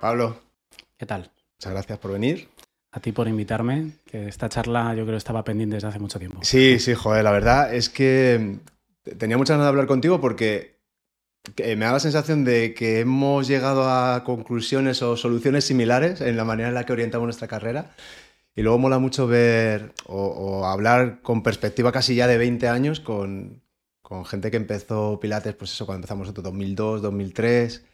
Pablo. ¿Qué tal? Muchas gracias por venir. A ti por invitarme, que esta charla yo creo estaba pendiente desde hace mucho tiempo. Sí, sí, joder, la verdad es que tenía muchas ganas de hablar contigo porque me da la sensación de que hemos llegado a conclusiones o soluciones similares en la manera en la que orientamos nuestra carrera. Y luego mola mucho ver o, hablar con perspectiva casi ya de 20 años con, con, gente que empezó Pilates, pues eso, cuando empezamos nosotros, 2002, 2003.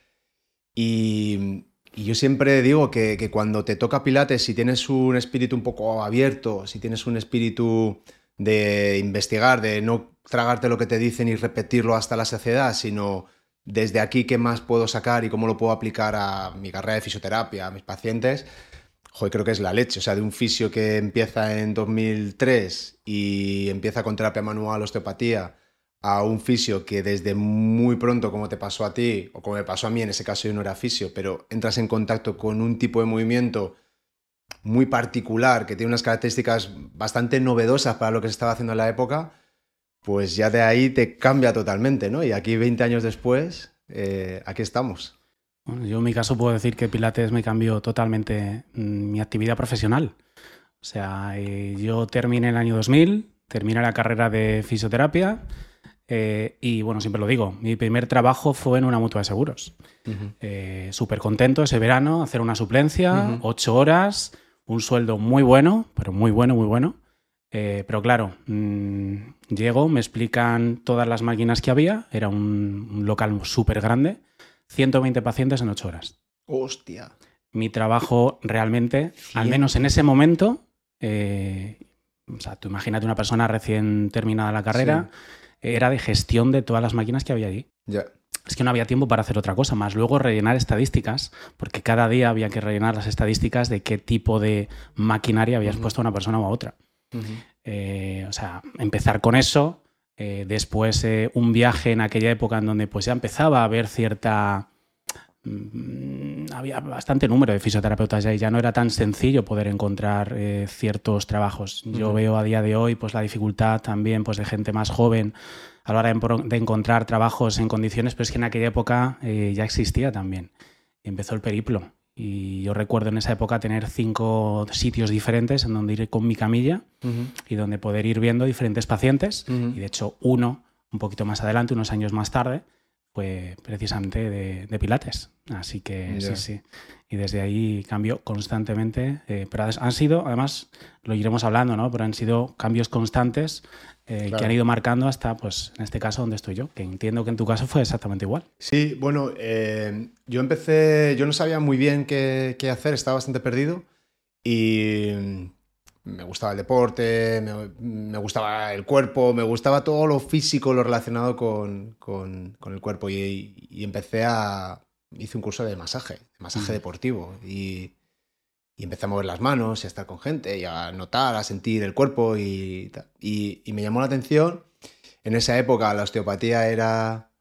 Y, y yo siempre digo que, cuando te toca Pilates, si tienes un espíritu un poco abierto, si tienes un espíritu de investigar, de no tragarte lo que te dicen y repetirlo hasta la saciedad, sino desde aquí qué más puedo sacar y cómo lo puedo aplicar a mi carrera de fisioterapia, a mis pacientes, joder, creo que es la leche. O sea, de un fisio que empieza en 2003 y empieza con terapia manual, osteopatía, a un fisio que desde muy pronto, como te pasó a ti, o como me pasó a mí, en ese caso yo no era fisio, pero entras en contacto con un tipo de movimiento muy particular, que tiene unas características bastante novedosas para lo que se estaba haciendo en la época, pues ya de ahí te cambia totalmente, ¿no? Y aquí 20 años después, eh, aquí estamos. Yo en mi caso puedo decir que Pilates me cambió totalmente mm, mi actividad profesional. O sea, eh, yo terminé el año 2000, terminé la carrera de fisioterapia, eh, y bueno, siempre lo digo, mi primer trabajo fue en una mutua de seguros. Eh, súper contento ese verano, hacer una suplencia, ocho horas, un sueldo muy bueno, pero muy bueno, muy bueno. Eh, pero claro, mm, llego, me explican todas las máquinas que había, era un, local súper grande, 120 pacientes en ocho horas. Hostia. Mi trabajo realmente, al menos en ese momento, o sea, tú imagínate una persona recién terminada la carrera era de gestión de todas las máquinas que había allí. Ya. Es que no había tiempo para hacer otra cosa, más luego rellenar estadísticas, porque cada día había que rellenar las estadísticas de qué tipo de maquinaria habías puesto a una persona o a otra. Eh, o sea, empezar con eso, eh, después eh, un viaje en aquella época en donde pues ya empezaba a haber cierta había bastante número de fisioterapeutas ya y ya no era tan sencillo poder encontrar eh, ciertos trabajos. Yo veo a día de hoy pues la dificultad también pues de gente más joven a la hora de, encontrar trabajos en condiciones, pero es que en aquella época eh, ya existía también. Empezó el periplo. Y yo recuerdo en esa época tener cinco sitios diferentes en donde ir con mi camilla y donde poder ir viendo diferentes pacientes. Y de hecho uno, un poquito más adelante, unos años más tarde, precisamente de, Pilates. Así que sí, sí. Y desde ahí cambio constantemente. Eh, pero han sido, además, lo iremos hablando, ¿no? Pero han sido cambios constantes eh, que han ido marcando hasta, pues, en este caso, donde estoy yo, que entiendo que en tu caso fue exactamente igual. Sí, bueno, eh, yo empecé, yo no sabía muy bien qué, qué hacer, estaba bastante perdido y me gustaba el deporte, me, gustaba el cuerpo, me gustaba todo lo físico, lo relacionado con, el cuerpo. Y, empecé a. Hice un curso de masaje, de masaje deportivo. Y, empecé a mover las manos y a estar con gente y a notar, a sentir el cuerpo. Y, y, me llamó la atención. En esa época la osteopatía era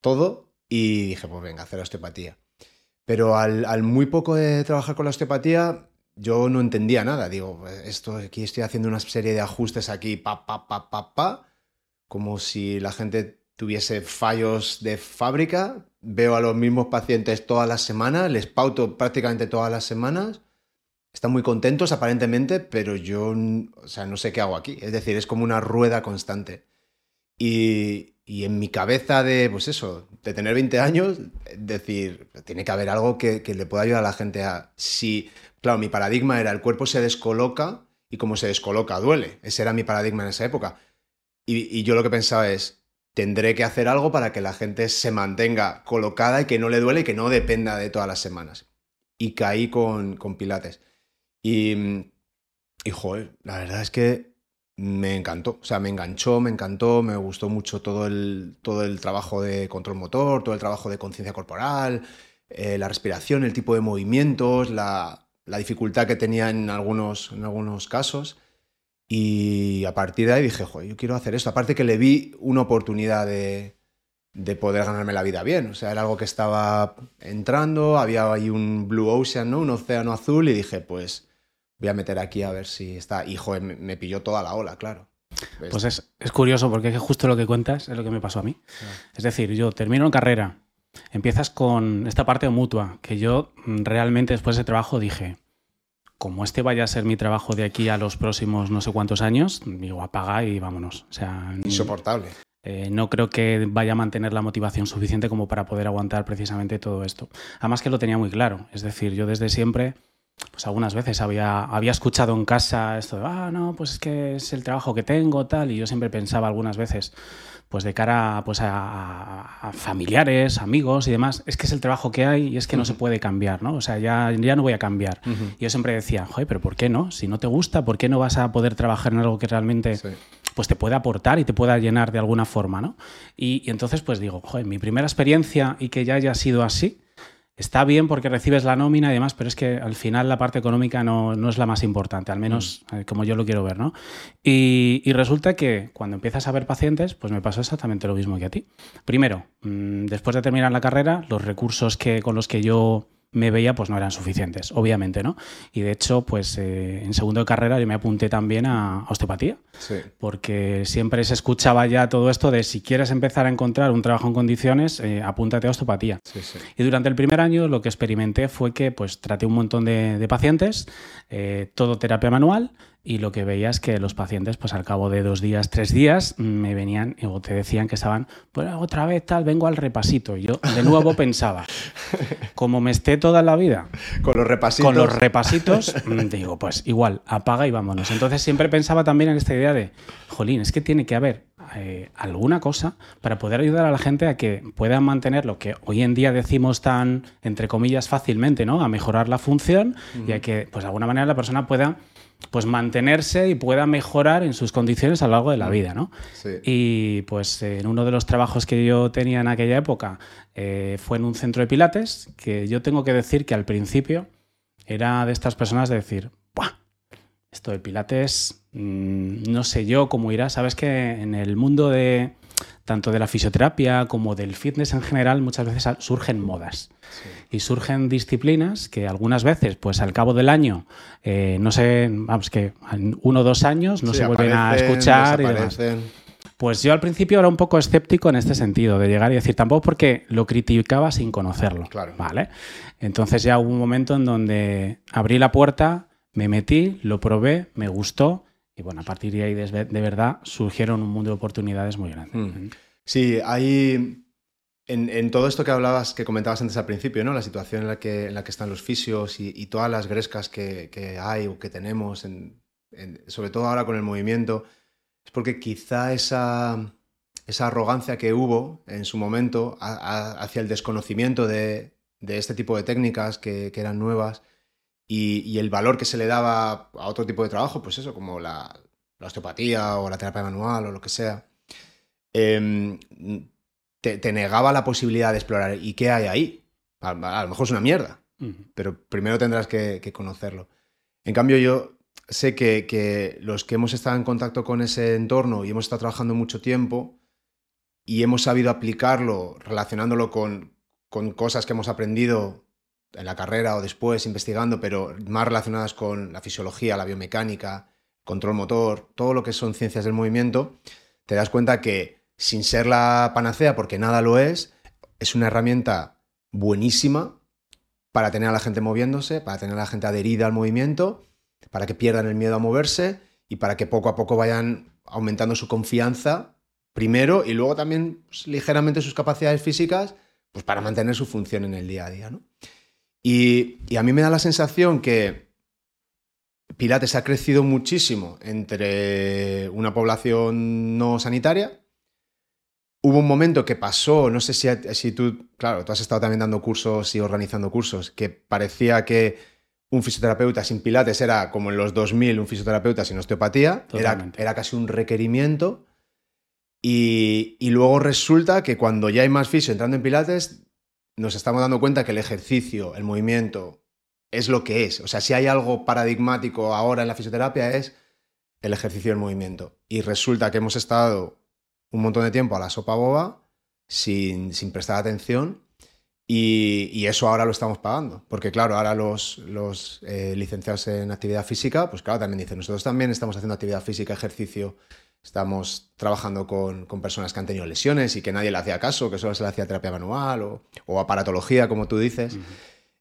todo. Y dije, pues venga, hacer osteopatía. Pero al, al muy poco de trabajar con la osteopatía, yo no entendía nada. Digo, esto aquí estoy haciendo una serie de ajustes aquí, pa, pa, pa, pa, pa, como si la gente tuviese fallos de fábrica. Veo a los mismos pacientes todas las semanas, les pauto prácticamente todas las semanas. Están muy contentos aparentemente, pero yo, o sea, no sé qué hago aquí. Es decir, es como una rueda constante. Y, y en mi cabeza de, pues eso, de tener 20 años, decir, tiene que haber algo que, que le pueda ayudar a la gente a... Si Claro, mi paradigma era el cuerpo se descoloca y como se descoloca duele. Ese era mi paradigma en esa época. Y, yo lo que pensaba es, tendré que hacer algo para que la gente se mantenga colocada y que no le duele y que no dependa de todas las semanas. Y caí con, con Pilates. Y, y, joder, la verdad es que me encantó. O sea, me enganchó, me encantó, me gustó mucho todo el, todo el trabajo de control motor, todo el trabajo de conciencia corporal, eh, la respiración, el tipo de movimientos, la, la dificultad que tenía en algunos, en algunos casos. Y a partir de ahí dije, joder, yo quiero hacer esto. Aparte que le vi una oportunidad de, de poder ganarme la vida bien. O sea, era algo que estaba entrando, había ahí un Blue Ocean, ¿no? Un océano azul y dije, pues voy a meter aquí a ver si está. Y joder, me, pilló toda la ola, claro. Pues es, es, curioso porque justo lo que cuentas es lo que me pasó a mí. Es decir, yo termino en carrera, empiezas con esta parte mutua, que yo mm, realmente después de trabajo dije, como este vaya a ser mi trabajo de aquí a los próximos no sé cuántos años, digo, apaga y vámonos. O sea, Insoportable. Eh, no creo que vaya a mantener la motivación suficiente como para poder aguantar precisamente todo esto. Además que lo tenía muy claro. Es decir, yo desde siempre, pues algunas veces había, había escuchado en casa esto de, ah, no, pues es que es el trabajo que tengo, tal, y yo siempre pensaba algunas veces, pues de cara pues a, familiares, amigos y demás, es que es el trabajo que hay y es que no se puede cambiar, ¿no? O sea, ya, ya no voy a cambiar. Y yo siempre decía, joder, pero ¿por qué no? Si no te gusta, ¿por qué no vas a poder trabajar en algo que realmente pues te pueda aportar y te pueda llenar de alguna forma, ¿no? Y, entonces pues digo, joder, mi primera experiencia y que ya haya sido así, está bien porque recibes la nómina y demás, pero es que al final la parte económica no, es la más importante, al menos mm. eh, como yo lo quiero ver, ¿no? Y, resulta que cuando empiezas a ver pacientes, pues me pasó exactamente lo mismo que a ti. Primero, mm, después de terminar la carrera, los recursos que, con los que yo me veía pues no eran suficientes, obviamente, ¿no? Y de hecho, pues eh, en segundo de carrera yo me apunté también a osteopatía, sí. porque siempre se escuchaba ya todo esto de si quieres empezar a encontrar un trabajo en condiciones, eh, apúntate a osteopatía. Sí, y durante el primer año lo que experimenté fue que pues traté un montón de, pacientes, eh, todo terapia manual, y lo que veía es que los pacientes, pues al cabo de dos días, tres días, me venían o te decían que estaban, pues otra vez tal, vengo al repasito. Y yo de nuevo pensaba, como me esté toda la vida con los repasitos, con los repasitos mm, digo, pues igual, apaga y vámonos. Entonces siempre pensaba también en esta idea de, jolín, es que tiene que haber eh, alguna cosa para poder ayudar a la gente a que pueda mantener lo que hoy en día decimos tan, entre comillas, fácilmente, ¿no? A mejorar la función y a que, pues de alguna manera, la persona pueda pues mantenerse y pueda mejorar en sus condiciones a lo largo de la mm. vida, ¿no? Y pues en uno de los trabajos que yo tenía en aquella época eh, fue en un centro de pilates, que yo tengo que decir que al principio era de estas personas de decir, ¡buah! Esto de pilates, mm, no sé yo cómo irá. Sabes que en el mundo de tanto de la fisioterapia como del fitness en general, muchas veces surgen modas. Y surgen disciplinas que algunas veces, pues al cabo del año, eh, no sé, vamos, que en uno o dos años no se vuelven a escuchar. Y Pues yo al principio era un poco escéptico en este sentido, de llegar y decir, tampoco porque lo criticaba sin conocerlo. Claro. ¿vale? Entonces ya hubo un momento en donde abrí la puerta, me metí, lo probé, me gustó y bueno, a partir de ahí, de, verdad, surgieron un mundo de oportunidades muy grandes. Hmm. Sí, hay. En, todo esto que hablabas, que comentabas antes al principio, ¿no? La situación en la que, en la que están los fisios y, todas las grescas que, hay o que tenemos, sobre todo ahora con el movimiento, es porque quizá esa, esa arrogancia que hubo en su momento hacia el desconocimiento de, este tipo de técnicas que, eran nuevas, y, el valor que se le daba a otro tipo de trabajo, pues eso, como la, osteopatía o la terapia manual o lo que sea, em, te, negaba la posibilidad de explorar. ¿Y qué hay ahí? A, lo mejor es una mierda, pero primero tendrás que, conocerlo. En cambio, yo sé que, los que hemos estado en contacto con ese entorno y hemos estado trabajando mucho tiempo y hemos sabido aplicarlo relacionándolo con, con cosas que hemos aprendido en la carrera o después investigando, pero más relacionadas con la fisiología, la biomecánica, control motor, todo lo que son ciencias del movimiento, te das cuenta que sin ser la panacea, porque nada lo es, es una herramienta buenísima para tener a la gente moviéndose, para tener a la gente adherida al movimiento, para que pierdan el miedo a moverse y para que poco a poco vayan aumentando su confianza primero y luego también pues, ligeramente sus capacidades físicas pues para mantener su función en el día a día. ¿no? Y, a mí me da la sensación que Pilates ha crecido muchísimo entre una población no sanitaria. Hubo un momento que pasó, no sé si, si tú, claro, tú has estado también dando cursos y organizando cursos, que parecía que un fisioterapeuta sin pilates era como en los 2000 un fisioterapeuta sin osteopatía, era, era, casi un requerimiento. Y, y, luego resulta que cuando ya hay más fisio entrando en pilates, nos estamos dando cuenta que el ejercicio, el movimiento, es lo que es. O sea, si hay algo paradigmático ahora en la fisioterapia es el ejercicio y el movimiento. Y resulta que hemos estado un montón de tiempo a la sopa boba sin, prestar atención y, eso ahora lo estamos pagando. Porque claro, ahora los, los eh, licenciados en actividad física, pues claro, también dicen, nosotros también estamos haciendo actividad física, ejercicio Estamos trabajando con, personas que han tenido lesiones y que nadie le hacía caso, que solo se le hacía terapia manual o, aparatología, como tú dices.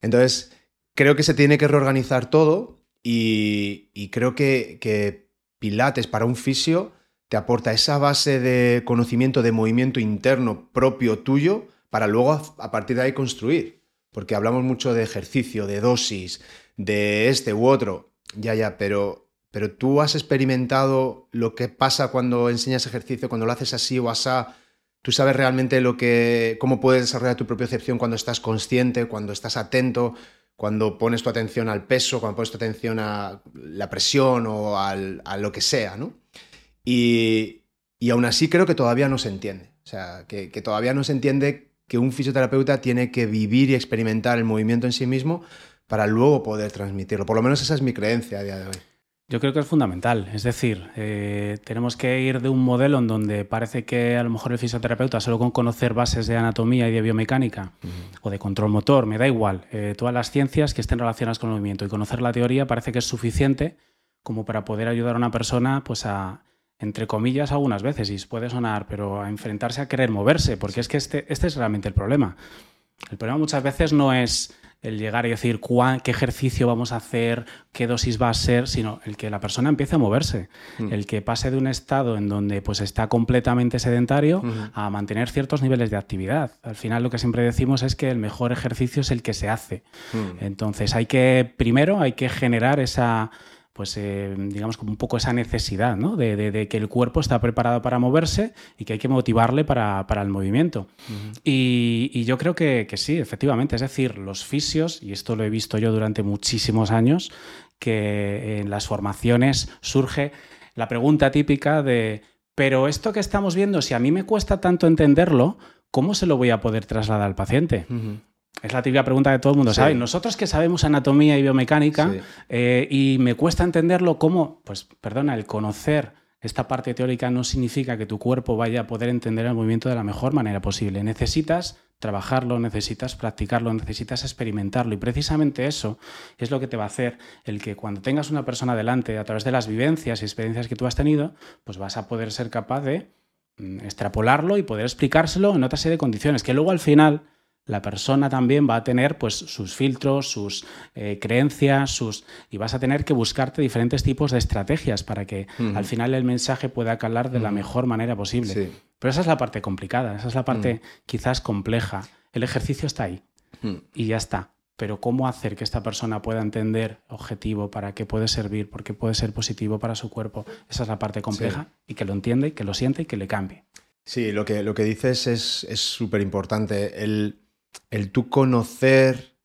Entonces, creo que se tiene que reorganizar todo y, creo que, que, Pilates para un fisio te aporta esa base de conocimiento de movimiento interno propio tuyo para luego a, partir de ahí construir. Porque hablamos mucho de ejercicio, de dosis, de este u otro. Ya, ya, pero, pero tú has experimentado lo que pasa cuando enseñas ejercicio, cuando lo haces así o asá. Tú sabes realmente lo que, cómo puedes desarrollar tu propia percepción cuando estás consciente, cuando estás atento, cuando pones tu atención al peso, cuando pones tu atención a la presión o a lo que sea, ¿no? Y, aún así creo que todavía no se entiende. O sea, que, que todavía no se entiende que un fisioterapeuta tiene que vivir y experimentar el movimiento en sí mismo para luego poder transmitirlo. Por lo menos esa es mi creencia a día de hoy. Yo creo que es fundamental. Es decir, eh, tenemos que ir de un modelo en donde parece que a lo mejor el fisioterapeuta solo con conocer bases de anatomía y de biomecánica o de control motor, me da igual, eh, todas las ciencias que estén relacionadas con el movimiento y conocer la teoría parece que es suficiente como para poder ayudar a una persona pues a entre comillas algunas veces, y puede sonar, pero a enfrentarse a querer moverse, porque es que este, este es realmente el problema. El problema muchas veces no es el llegar y decir qué ejercicio vamos a hacer, qué dosis va a ser, sino el que la persona empiece a moverse, mm. el que pase de un estado en donde pues está completamente sedentario a mantener ciertos niveles de actividad. Al final lo que siempre decimos es que el mejor ejercicio es el que se hace. Mm. Entonces hay que primero hay que generar esa pues eh, digamos como un poco esa necesidad ¿no? de, que el cuerpo está preparado para moverse y que hay que motivarle para, el movimiento. y, yo creo que, sí, efectivamente, es decir, los fisios, y esto lo he visto yo durante muchísimos años, que en las formaciones surge la pregunta típica de, pero esto que estamos viendo, si a mí me cuesta tanto entenderlo, ¿cómo se lo voy a poder trasladar al paciente? Es la típica pregunta que todo el mundo sabe. Nosotros que sabemos anatomía y biomecánica eh, y me cuesta entenderlo, ¿cómo? Pues perdona, el conocer esta parte teórica no significa que tu cuerpo vaya a poder entender el movimiento de la mejor manera posible. Necesitas trabajarlo, necesitas practicarlo, necesitas experimentarlo y precisamente eso es lo que te va a hacer el que cuando tengas una persona delante a través de las vivencias y experiencias que tú has tenido, pues vas a poder ser capaz de mm, extrapolarlo y poder explicárselo en otra serie de condiciones que luego al final la persona también va a tener pues, sus filtros, sus eh, creencias, sus y vas a tener que buscarte diferentes tipos de estrategias para que al final el mensaje pueda calar de la mejor manera posible. Pero esa es la parte complicada, esa es la parte quizás compleja. El ejercicio está ahí y ya está. Pero cómo hacer que esta persona pueda entender objetivo, para qué puede servir, por qué puede ser positivo para su cuerpo, esa es la parte compleja y que lo entiende, y que lo siente y que le cambie. Sí, lo que, lo que dices es súper importante. El, el tú conocer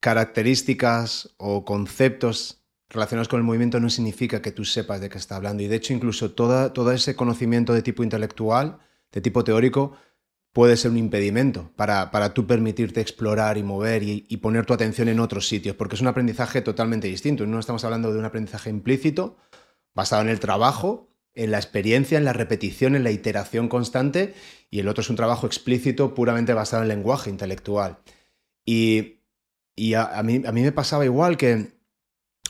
características o conceptos relacionados con el movimiento no significa que tú sepas de qué está hablando. Y de hecho, incluso todo ese conocimiento de tipo intelectual, de tipo teórico, puede ser un impedimento para, para tú permitirte explorar y mover y, poner tu atención en otros sitios, porque es un aprendizaje totalmente distinto. No estamos hablando de un aprendizaje implícito, basado en el trabajo, en la experiencia, en la repetición, en la iteración constante, y el otro es un trabajo explícito puramente basado en lenguaje intelectual. Y, a, mí, a, mí, me pasaba igual que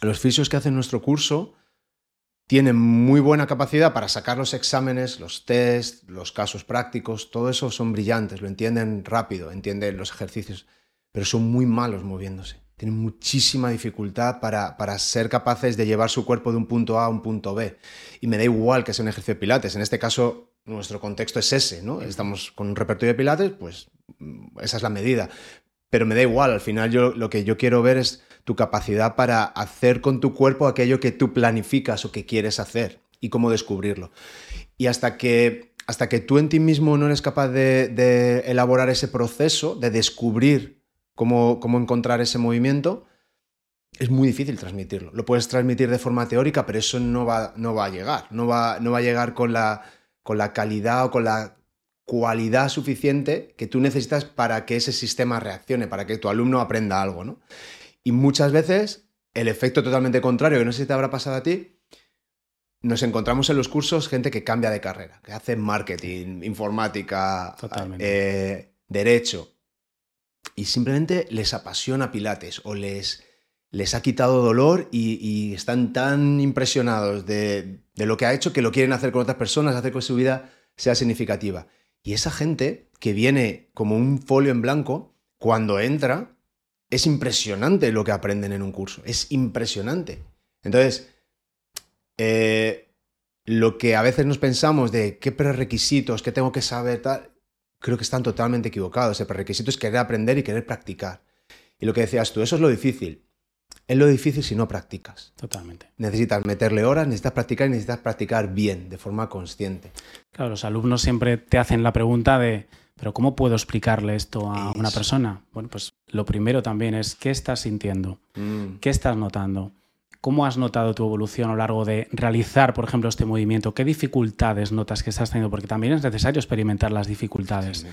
los fisios que hacen nuestro curso tienen muy buena capacidad para sacar los exámenes, los tests, los casos prácticos, todo eso son brillantes, lo entienden rápido, entienden los ejercicios, pero son muy malos moviéndose. Tienen muchísima dificultad para, para, ser capaces de llevar su cuerpo de un punto A a un punto B. Y me da igual que sea un ejercicio de pilates. En este caso, nuestro contexto es ese, ¿no? Estamos con un repertorio de pilates, pues mm, esa es la medida. Pero me da igual, al final yo lo que yo quiero ver es tu capacidad para hacer con tu cuerpo aquello que tú planificas o que quieres hacer y cómo descubrirlo. Y hasta que, hasta que tú en ti mismo no eres capaz de, elaborar ese proceso, de descubrir cómo, cómo encontrar ese movimiento, es muy difícil transmitirlo. Lo puedes transmitir de forma teórica, pero eso no va, no va a llegar. No va, no va a llegar con la con la calidad o con la cualidad suficiente que tú necesitas para que ese sistema reaccione, para que tu alumno aprenda algo, ¿no? Y muchas veces el efecto totalmente contrario, que no sé si te habrá pasado a ti, nos encontramos en los cursos gente que cambia de carrera, que hace marketing, informática, eh, derecho, y simplemente les apasiona Pilates o les, les ha quitado dolor y, están tan impresionados de, de, lo que ha hecho que lo quieren hacer con otras personas, hacer que su vida sea significativa. Y esa gente que viene como un folio en blanco, cuando entra, es impresionante lo que aprenden en un curso. Es impresionante. Entonces, eh, lo que a veces nos pensamos de qué prerequisitos, qué tengo que saber, tal, creo que están totalmente equivocados. El prerequisito es querer aprender y querer practicar. Y lo que decías tú, eso es lo difícil. Es lo difícil si no practicas. Totalmente. Necesitas meterle horas, necesitas practicar y necesitas practicar bien, de forma consciente. Claro, los alumnos siempre te hacen la pregunta de, pero ¿cómo puedo explicarle esto a una persona? Bueno, pues lo primero también es qué estás sintiendo, mm. qué estás notando. ¿Cómo has notado tu evolución a lo largo de realizar, por ejemplo, este movimiento? ¿Qué dificultades notas que estás teniendo? Porque también es necesario experimentar las dificultades.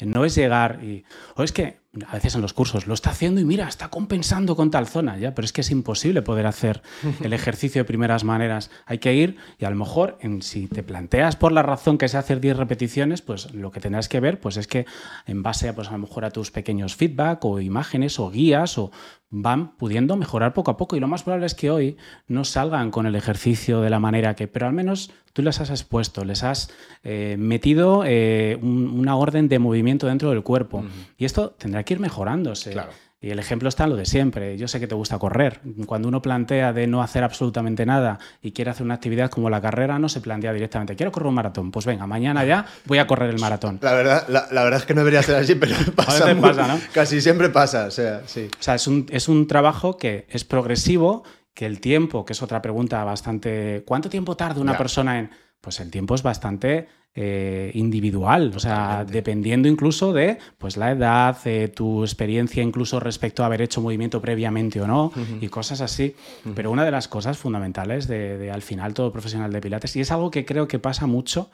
No es llegar y, o es que a veces en los cursos lo está haciendo y mira, está compensando con tal zona, ya, pero es que es imposible poder hacer el ejercicio de primeras maneras. Hay que ir y a lo mejor en, si te planteas por la razón que se hacer 10 repeticiones, pues lo que tendrás que ver pues es que en base a pues a lo mejor a tus pequeños feedback o imágenes o guías o van pudiendo mejorar poco a poco y lo más probable es que hoy no salgan con el ejercicio de la manera que, pero al menos tú les has expuesto, les has eh, metido eh, una orden de movimiento dentro del cuerpo. Y esto tendrá que ir mejorándose. Y el ejemplo está en lo de siempre. Yo sé que te gusta correr. Cuando uno plantea de no hacer absolutamente nada y quiere hacer una actividad como la carrera, no se plantea directamente, quiero correr un maratón. Pues venga, mañana ya voy a correr el maratón. La verdad, la, verdad es que no debería ser así, pero pasa, ¿no? casi siempre pasa. O sea, sí. o sea es, un, es un trabajo que es progresivo que el tiempo, que es otra pregunta bastante... ¿Cuánto tiempo tarda una persona en...? Pues el tiempo es bastante eh, individual, o sea, dependiendo incluso de pues, la edad, de tu experiencia incluso respecto a haber hecho movimiento previamente o no, y cosas así. Pero una de las cosas fundamentales de, de, al final todo profesional de Pilates, y es algo que creo que pasa mucho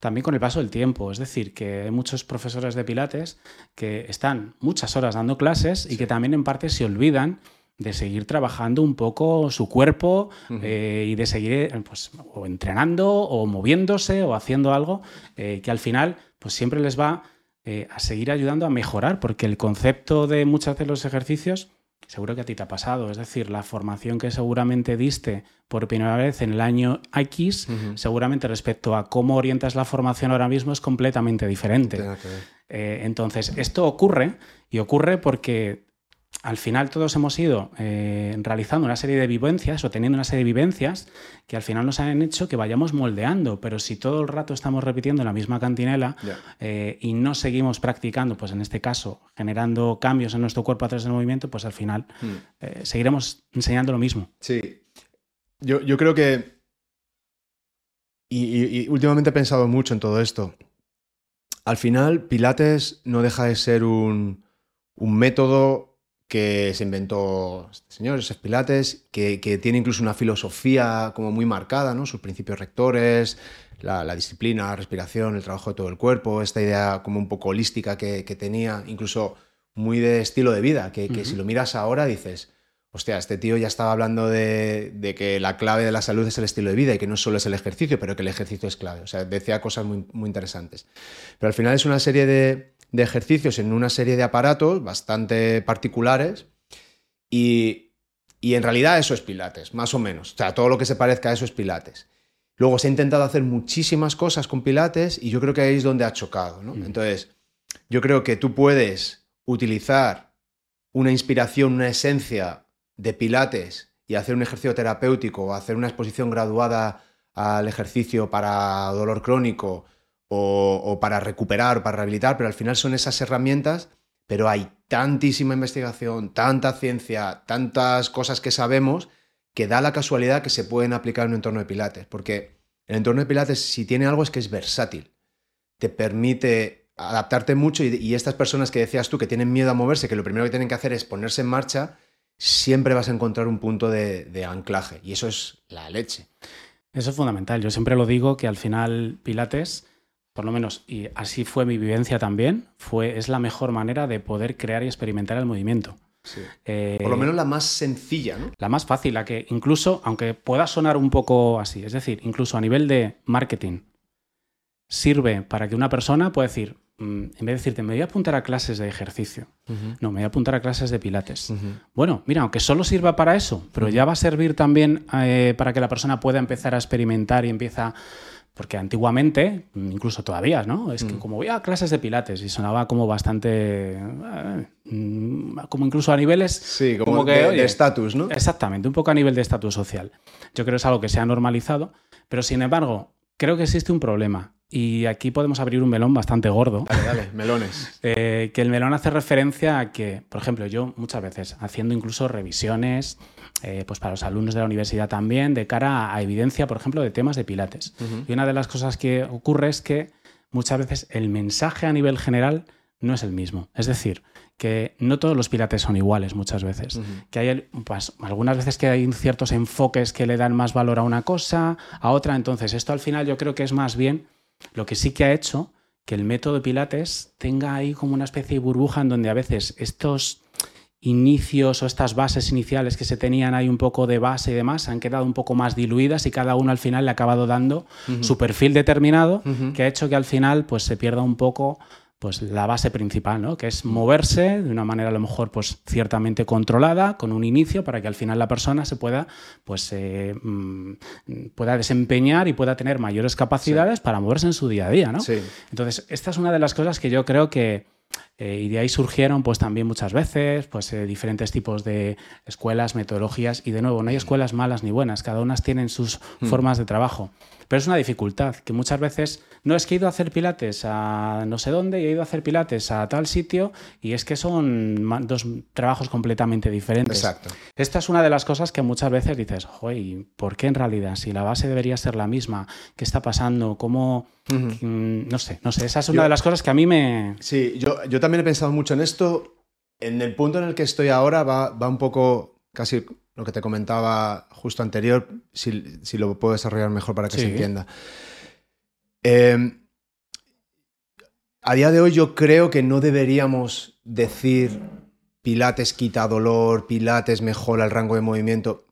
también con el paso del tiempo. Es decir, que hay muchos profesores de Pilates que están muchas horas dando clases y que también en parte se olvidan de seguir trabajando un poco su cuerpo eh, y de seguir eh, pues, o entrenando o moviéndose o haciendo algo eh, que al final pues siempre les va a seguir ayudando a mejorar porque el concepto de muchos de los ejercicios seguro que a ti te ha pasado, es decir, la formación que seguramente diste por primera vez en el año X, seguramente respecto a cómo orientas la formación ahora mismo es completamente diferente. entonces, esto ocurre y ocurre porque al final todos hemos ido eh, realizando una serie de vivencias o teniendo una serie de vivencias que al final nos han hecho que vayamos moldeando, pero si todo el rato estamos repitiendo la misma cantinela eh, y no seguimos practicando, pues en este caso generando cambios en nuestro cuerpo a través del movimiento, pues al final hmm. eh, seguiremos enseñando lo mismo. Sí, yo, creo que, y últimamente he pensado mucho en todo esto, al final Pilates no deja de ser un, un método que se inventó este señor, Joseph Pilates, que, tiene incluso una filosofía como muy marcada, ¿no? sus principios rectores, la, disciplina, la respiración, el trabajo de todo el cuerpo, esta idea como un poco holística que, tenía, incluso muy de estilo de vida, que, si lo miras ahora dices, hostia, este tío ya estaba hablando de, que la clave de la salud es el estilo de vida y que no solo es el ejercicio, pero que el ejercicio es clave. O sea, decía cosas muy, muy interesantes. Pero al final es una serie de, de ejercicios en una serie de aparatos bastante particulares y, en realidad eso es Pilates, más o menos. O sea, todo lo que se parezca a eso es Pilates. Luego se ha intentado hacer muchísimas cosas con Pilates y yo creo que ahí es donde ha chocado. ¿no? Mm. Entonces, yo creo que tú puedes utilizar una inspiración, una esencia de Pilates y hacer un ejercicio terapéutico o hacer una exposición graduada al ejercicio para dolor crónico o, para recuperar para rehabilitar, pero al final son esas herramientas, pero hay tantísima investigación, tanta ciencia, tantas cosas que sabemos que da la casualidad que se pueden aplicar en un entorno de Pilates, porque el entorno de Pilates si tiene algo es que es versátil, te permite adaptarte mucho y, estas personas que decías tú que tienen miedo a moverse, que lo primero que tienen que hacer es ponerse en marcha, siempre vas a encontrar un punto de anclaje y eso es la leche. Eso es fundamental. Yo siempre lo digo que al final Pilates por lo menos, y así fue mi vivencia también, fue, es la mejor manera de poder crear y experimentar el movimiento. Eh, por lo menos la más sencilla, ¿no? La más fácil, la que incluso, aunque pueda sonar un poco así, es decir, incluso a nivel de marketing, sirve para que una persona pueda decir, mm, en vez de decirte, me voy a apuntar a clases de ejercicio, no, me voy a apuntar a clases de pilates. Bueno, mira, aunque solo sirva para eso, pero ya va a servir también eh, para que la persona pueda empezar a experimentar y empieza... Porque antiguamente, incluso todavía, ¿no? Es que como voy a clases de pilates y sonaba como bastante... Eh, mm, como incluso a niveles... Sí, como, de estatus, ¿no? Exactamente, un poco a nivel de estatus social. Yo creo que es algo que se ha normalizado, pero sin embargo, creo que existe un problema y aquí podemos abrir un melón bastante gordo. Dale, dale, melones. Eh, que el melón hace referencia a que, por ejemplo, yo muchas veces haciendo incluso revisiones, eh, pues para los alumnos de la universidad también, de cara a, evidencia, por ejemplo, de temas de pilates. Y una de las cosas que ocurre es que muchas veces el mensaje a nivel general no es el mismo. Es decir, que no todos los pilates son iguales muchas veces. Que hay pues, algunas veces que hay ciertos enfoques que le dan más valor a una cosa, a otra. Entonces, esto al final yo creo que es más bien lo que sí que ha hecho que el método Pilates tenga ahí como una especie de burbuja en donde a veces estos inicios o estas bases iniciales que se tenían ahí un poco de base y demás han quedado un poco más diluidas y cada uno al final le ha acabado dando su perfil determinado que ha hecho que al final pues se pierda un poco pues la base principal, ¿no? que es moverse de una manera a lo mejor pues ciertamente controlada, con un inicio, para que al final la persona se pueda, pues, eh, mm, pueda desempeñar y pueda tener mayores capacidades para moverse en su día a día. ¿no? Entonces, esta es una de las cosas que yo creo que, eh, y de ahí surgieron pues también muchas veces pues, eh, diferentes tipos de escuelas, metodologías y de nuevo no hay escuelas malas ni buenas, cada una tienen sus hmm. formas de trabajo. Pero es una dificultad que muchas veces no es que he ido a hacer pilates a no sé dónde y he ido a hacer pilates a tal sitio y es que son dos trabajos completamente diferentes. Exacto. Esta es una de las cosas que muchas veces dices, joder, ¿por qué en realidad? Si la base debería ser la misma, ¿qué está pasando? ¿Cómo...? Mm, no sé, no sé. Esa es una de las cosas que a mí me... Sí, yo, yo también he pensado mucho en esto. En el punto en el que estoy ahora va, va un poco casi lo que te comentaba justo anterior, si, lo puedo desarrollar mejor para que se entienda. Em, a día de hoy yo creo que no deberíamos decir Pilates quita dolor, Pilates mejora el rango de movimiento.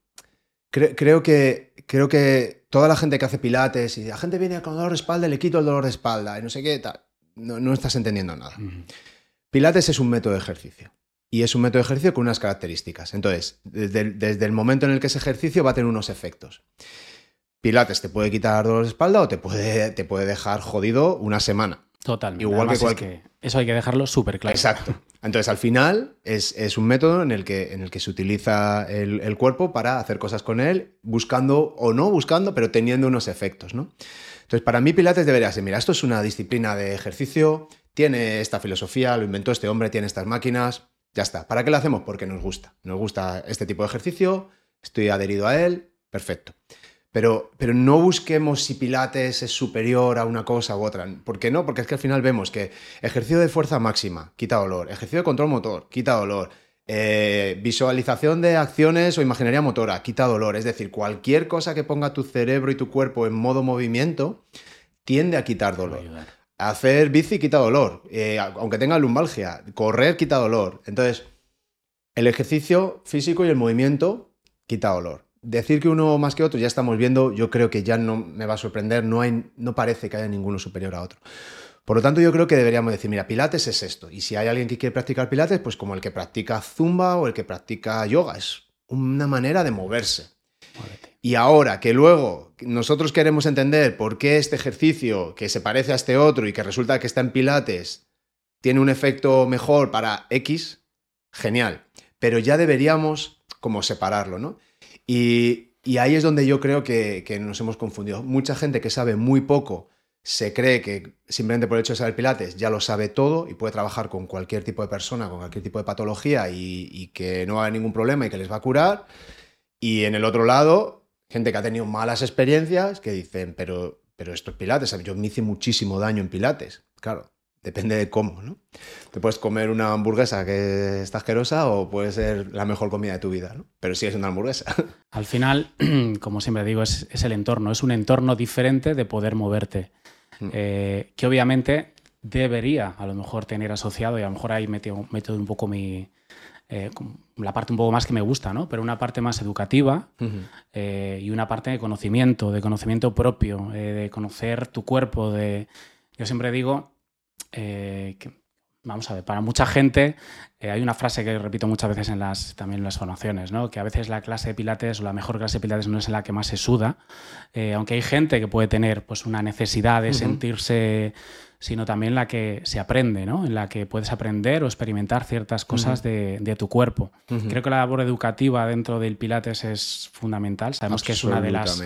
creo, que, creo que toda la gente que hace Pilates y la gente viene con dolor de espalda le quito el dolor de espalda y no sé qué, tal, no, estás entendiendo nada. Pilates es un método de ejercicio y es un método de ejercicio con unas características. Entonces, desde el, momento en el que ese ejercicio va a tener unos efectos. Pilates te puede quitar dolor de espalda o te puede, te puede dejar jodido una semana. Totalmente. Igual que, cualquier... eso hay que dejarlo súper claro. Exacto. Entonces, al final, es, un método en el que, en el que se utiliza el, cuerpo para hacer cosas con él, buscando o no buscando, pero teniendo unos efectos, ¿no? Entonces, para mí, Pilates debería ser, mira, esto es una disciplina de ejercicio, tiene esta filosofía, lo inventó este hombre, tiene estas máquinas, ya está. ¿Para qué lo hacemos? Porque nos gusta. Nos gusta este tipo de ejercicio, estoy adherido a él, perfecto. Pero, pero no busquemos si Pilates es superior a una cosa u otra. ¿Por qué no? Porque es que al final vemos que ejercicio de fuerza máxima, quita dolor. Ejercicio de control motor, quita dolor. Eh, visualización de acciones o imaginería motora, quita dolor. Es decir, cualquier cosa que ponga tu cerebro y tu cuerpo en modo movimiento tiende a quitar dolor. Hacer bici quita dolor, eh, aunque tenga lumbalgia. Correr quita dolor. Entonces, el ejercicio físico y el movimiento quita dolor. Decir que uno más que otro ya estamos viendo, yo creo que ya no me va a sorprender, no, hay, no parece que haya ninguno superior a otro. Por lo tanto, yo creo que deberíamos decir, mira, Pilates es esto. Y si hay alguien que quiere practicar Pilates, pues como el que practica Zumba o el que practica yoga, es una manera de moverse. Y ahora que luego nosotros queremos entender por qué este ejercicio que se parece a este otro y que resulta que está en Pilates tiene un efecto mejor para X, genial. Pero ya deberíamos como separarlo, ¿no? Y, ahí es donde yo creo que, nos hemos confundido. Mucha gente que sabe muy poco se cree que simplemente por el hecho de saber Pilates ya lo sabe todo y puede trabajar con cualquier tipo de persona, con cualquier tipo de patología y, y que no va a haber ningún problema y que les va a curar. Y en el otro lado, gente que ha tenido malas experiencias que dicen, pero, pero esto es pilates, yo me hice muchísimo daño en pilates. Claro, depende de cómo, ¿no? Te puedes comer una hamburguesa que está asquerosa o puede ser la mejor comida de tu vida, ¿no? Pero sí es una hamburguesa. Al final, como siempre digo, es, el entorno, es un entorno diferente de poder moverte, mm. eh, que obviamente debería a lo mejor tener asociado, y a lo mejor ahí meto, meto un poco mi, eh, la parte un poco más que me gusta, ¿no? Pero una parte más educativa eh, y una parte de conocimiento, de conocimiento propio, eh, de conocer tu cuerpo, de... Yo siempre digo eh, vamos a ver, para mucha gente hay una frase que repito muchas veces en las, también en las formaciones, ¿no? que a veces la clase de pilates o la mejor clase de pilates no es en la que más se suda, aunque hay gente que puede tener pues, una necesidad de sentirse sino también la que se aprende, ¿no? En la que puedes aprender o experimentar ciertas cosas de, tu cuerpo. Creo que la labor educativa dentro del Pilates es fundamental. Sabemos que es una de las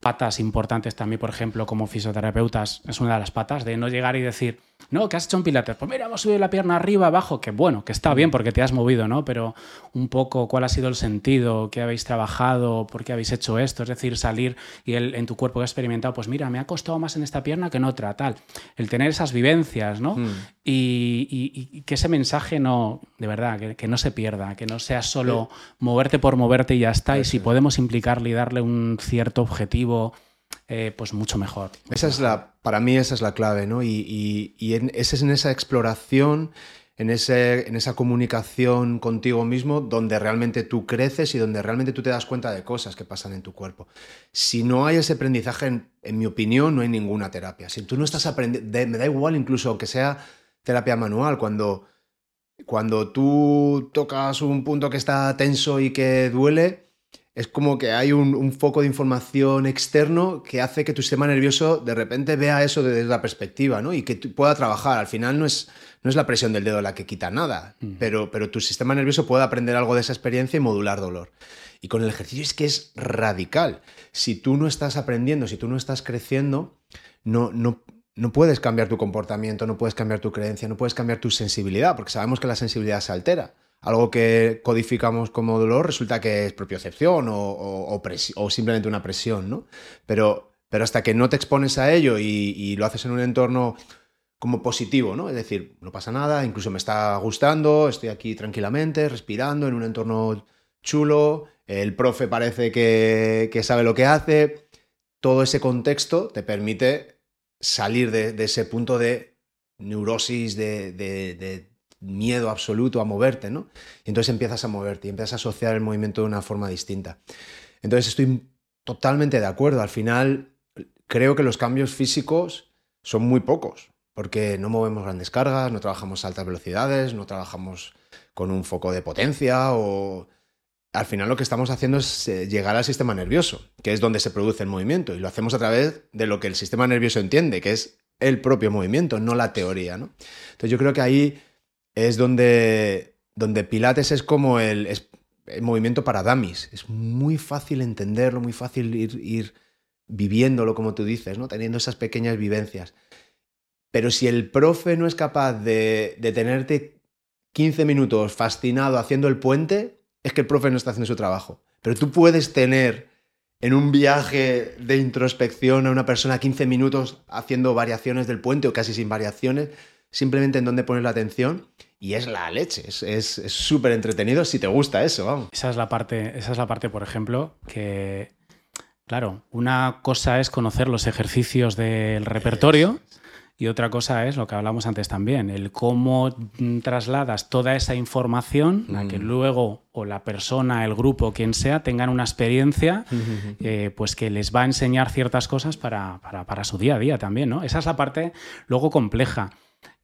patas importantes también, por ejemplo, como fisioterapeutas, es una de las patas de no llegar y decir, no, que has hecho un Pilates, pues mira, hemos subido la pierna arriba, abajo, que bueno, que está bien porque te has movido, ¿no? Pero un poco cuál ha sido el sentido, qué habéis trabajado, por qué habéis hecho esto, es decir, salir y el, en tu cuerpo que has experimentado, pues mira, me ha costado más en esta pierna que en otra, tal. El tener esas vivencias, ¿no? Hmm. Y, que ese mensaje no, de verdad, que, no se pierda, que no sea solo moverte por moverte y ya está. y si podemos implicarle y darle un cierto objetivo, eh, pues mucho mejor. Esa es la, para mí esa es la clave, ¿no? Y, ese es en esa exploración en, ese, en esa comunicación contigo mismo donde realmente tú creces y donde realmente tú te das cuenta de cosas que pasan en tu cuerpo. Si no hay ese aprendizaje, en, mi opinión, no hay ninguna terapia. Si tú no estás aprendiendo, me da igual incluso aunque sea terapia manual, cuando, cuando tú tocas un punto que está tenso y que duele, es como que hay un, foco de información externo que hace que tu sistema nervioso de repente vea eso desde la perspectiva, ¿no? Y que pueda trabajar. Al final no es, no es la presión del dedo la que quita nada, pero, pero tu sistema nervioso puede aprender algo de esa experiencia y modular dolor. Y con el ejercicio es que es radical. Si tú no estás aprendiendo, si tú no estás creciendo, no, no, no puedes cambiar tu comportamiento, no puedes cambiar tu creencia, no puedes cambiar tu sensibilidad, porque sabemos que la sensibilidad se altera algo que codificamos como dolor resulta que es propiocepción o, o, simplemente una presión, ¿no? Pero, pero hasta que no te expones a ello y, lo haces en un entorno como positivo, ¿no? Es decir, no pasa nada, incluso me está gustando, estoy aquí tranquilamente, respirando en un entorno chulo, el profe parece que, sabe lo que hace, todo ese contexto te permite salir de, ese punto de neurosis, de, de miedo absoluto a moverte, ¿no? Y entonces empiezas a moverte y empiezas a asociar el movimiento de una forma distinta. Entonces estoy totalmente de acuerdo. Al final, creo que los cambios físicos son muy pocos, porque no movemos grandes cargas, no trabajamos a altas velocidades, no trabajamos con un foco de potencia o... Al final lo que estamos haciendo es eh, llegar al sistema nervioso, que es donde se produce el movimiento, y lo hacemos a través de lo que el sistema nervioso entiende, que es el propio movimiento, no la teoría. ¿no? Entonces yo creo que ahí es donde, donde Pilates es como el, movimiento para dummies. Es muy fácil entenderlo, muy fácil ir, viviéndolo, como tú dices, ¿no? teniendo esas pequeñas vivencias. Pero si el profe no es capaz de, de tenerte 15 minutos fascinado haciendo el puente, es que el profe no está haciendo su trabajo. Pero tú puedes tener en un viaje de introspección a una persona 15 minutos haciendo variaciones del puente o casi sin variaciones, simplemente en dónde pones la atención y es la leche, es súper entretenido si te gusta eso, vamos. Esa es la parte, esa es la parte, por ejemplo, que, claro, una cosa es conocer los ejercicios del repertorio y otra cosa es lo que hablamos antes también, el cómo trasladas toda esa información a que mm. luego o la persona, el grupo, quien sea, tengan una experiencia eh, pues que les va a enseñar ciertas cosas para, para, para su día a día también, ¿no? Esa es la parte luego compleja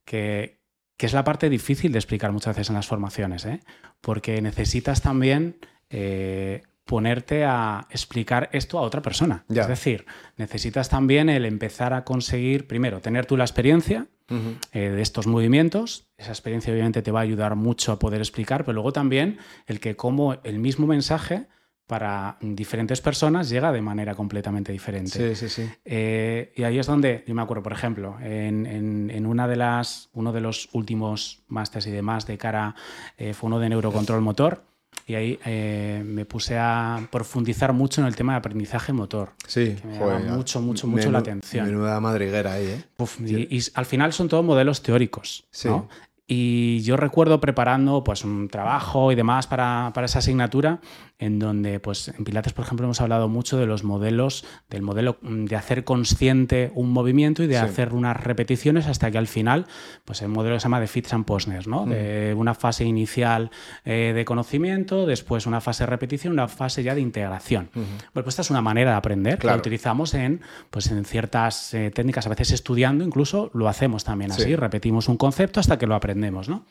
que, es la parte difícil de explicar muchas veces en las formaciones, ¿eh? porque necesitas también eh, ponerte a explicar esto a otra persona. Es decir, necesitas también el empezar a conseguir, primero, tener tú la experiencia eh, de estos movimientos. Esa experiencia obviamente te va a ayudar mucho a poder explicar, pero luego también el que como el mismo mensaje para diferentes personas llega de manera completamente diferente. Sí, sí, sí. Eh, y ahí es donde, yo me acuerdo, por ejemplo, en, una de las, uno de los últimos másteres y demás de cara, eh, fue uno de neurocontrol motor, y ahí eh, me puse a profundizar mucho en el tema de aprendizaje motor. Sí, que me llama mucho, mucho, mucho la atención. Menuda madriguera ahí, ¿eh? y, al final son todos modelos teóricos, ¿no? Y yo recuerdo preparando pues, un trabajo y demás para, para, esa asignatura, en donde pues, en Pilates, por ejemplo, hemos hablado mucho de los modelos, del modelo mm, de hacer consciente un movimiento y de hacer unas repeticiones hasta que al final, pues el modelo se llama de Fitz and Posner, ¿no? De una fase inicial eh, de conocimiento, después una fase de repetición, una fase ya de integración. pues esta es una manera de aprender que utilizamos en, pues, en ciertas eh, técnicas, a veces estudiando, incluso lo hacemos también así, repetimos un concepto hasta que lo aprendemos ¿no?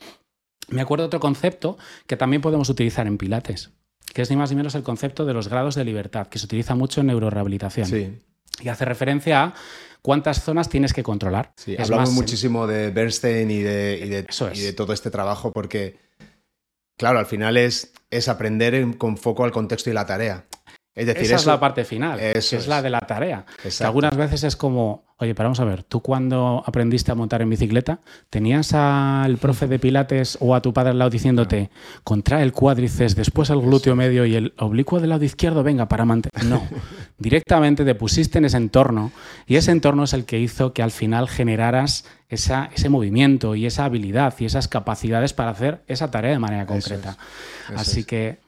Me acuerdo de otro concepto que también podemos utilizar en Pilates, que es ni más ni menos el concepto de los grados de libertad, que se utiliza mucho en neurorehabilitación. Y hace referencia a cuántas zonas tienes que controlar. Sí, hablamos muchísimo de Bernstein y de, de, todo este trabajo porque, claro, al final es, es aprender con foco al contexto y la tarea. Es decir, Esa es la parte final, que es, la de la tarea. algunas veces es como, oye, pero vamos a ver, tú cuando aprendiste a montar en bicicleta, ¿tenías al profe de pilates o a tu padre al lado diciéndote, contrae el cuádriceps, después el glúteo medio y el oblicuo del lado izquierdo, venga, para mantener... No, directamente te pusiste en ese entorno y ese entorno es el que hizo que al final generaras esa, ese movimiento y esa habilidad y esas capacidades para hacer esa tarea de manera concreta. Así que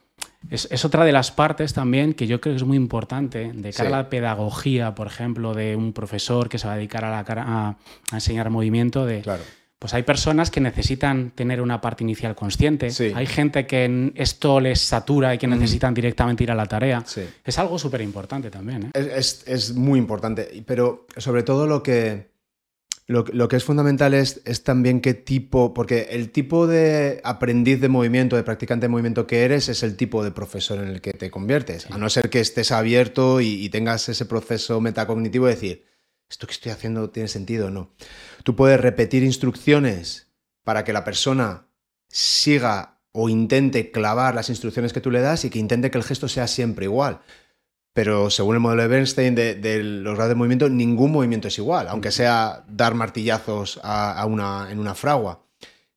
es, otra de las partes también que yo creo que es muy importante de cara a la pedagogía, por ejemplo, de un profesor que se va a dedicar a, la a, enseñar movimiento. De, claro. Pues hay personas que necesitan tener una parte inicial consciente. Hay gente que esto les satura y que necesitan directamente ir a la tarea. Es algo súper importante también. ¿eh? Es, es muy importante, pero sobre todo lo que lo, que es fundamental es, también qué tipo, porque el tipo de aprendiz de movimiento, de practicante de movimiento que eres, es el tipo de profesor en el que te conviertes. A no ser que estés abierto y, tengas ese proceso metacognitivo de decir, ¿esto que estoy haciendo tiene sentido o no? Tú puedes repetir instrucciones para que la persona siga o intente clavar las instrucciones que tú le das y que intente que el gesto sea siempre igual pero según el modelo de Bernstein de, los grados de movimiento, ningún movimiento es igual, aunque sea dar martillazos a, una, en una fragua.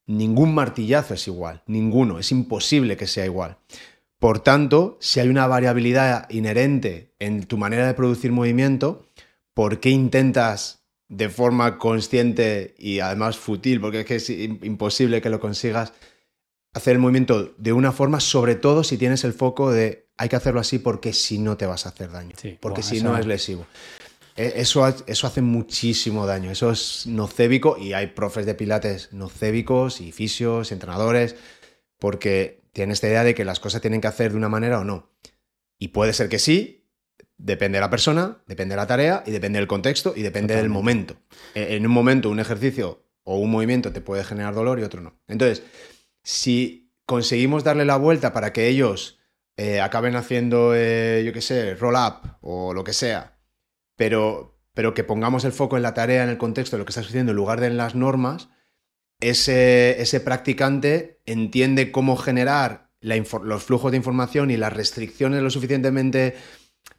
Ningún martillazo es igual, ninguno, es imposible que sea igual. Por tanto, si hay una variabilidad inherente en tu manera de producir movimiento, ¿por qué intentas de forma consciente y además fútil, porque es que es imposible que lo consigas, hacer el movimiento de una forma, sobre todo si tienes el foco de hay que hacerlo así porque si no te vas a hacer daño, porque si no es lesivo. E, eso, eso hace muchísimo daño, eso es nocébico y hay profes de pilates nocébicos y fisios, entrenadores, porque tienen esta idea de que las cosas tienen que hacer de una manera o no. Y puede ser que sí, depende de la persona, depende de la tarea y depende del contexto y depende del momento. E, en un momento un ejercicio o un movimiento te puede generar dolor y otro no. Entonces, si conseguimos darle la vuelta para que ellos eh, acaben haciendo, eh, yo qué sé, roll up o lo que sea, pero, pero que pongamos el foco en la tarea, en el contexto de lo que está sucediendo en lugar de en las normas, ese, ese practicante entiende cómo generar los flujos de información y las restricciones lo suficientemente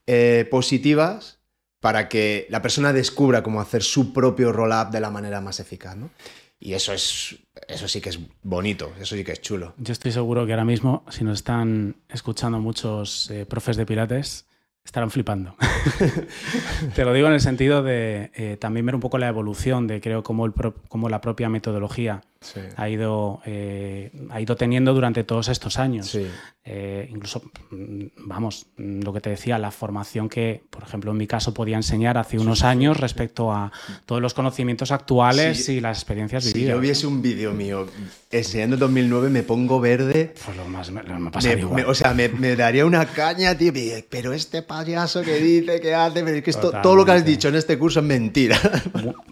eh, positivas para que la persona descubra cómo hacer su propio roll-up de la manera más eficaz. ¿no? Y eso es eso sí que es bonito, eso sí que es chulo. Yo estoy seguro que ahora mismo, si nos están escuchando muchos eh, profes de pilates, estarán flipando. Te lo digo en el sentido de eh, también ver un poco la evolución de creo cómo, el la propia metodología ha, ido, eh, ha ido teniendo durante todos estos años. Eh, incluso, mm, vamos, lo que te decía, la formación que, por ejemplo, en mi caso podía enseñar hace unos años respecto a todos los conocimientos actuales y las experiencias vividas. Si yo viese un vídeo mío enseñando 2009, me pongo verde. Pues lo más me, me o sea, me, daría una caña, tío. Pero este payaso que dice, que hace, pero es que esto, todo lo que has dicho en este curso es mentira.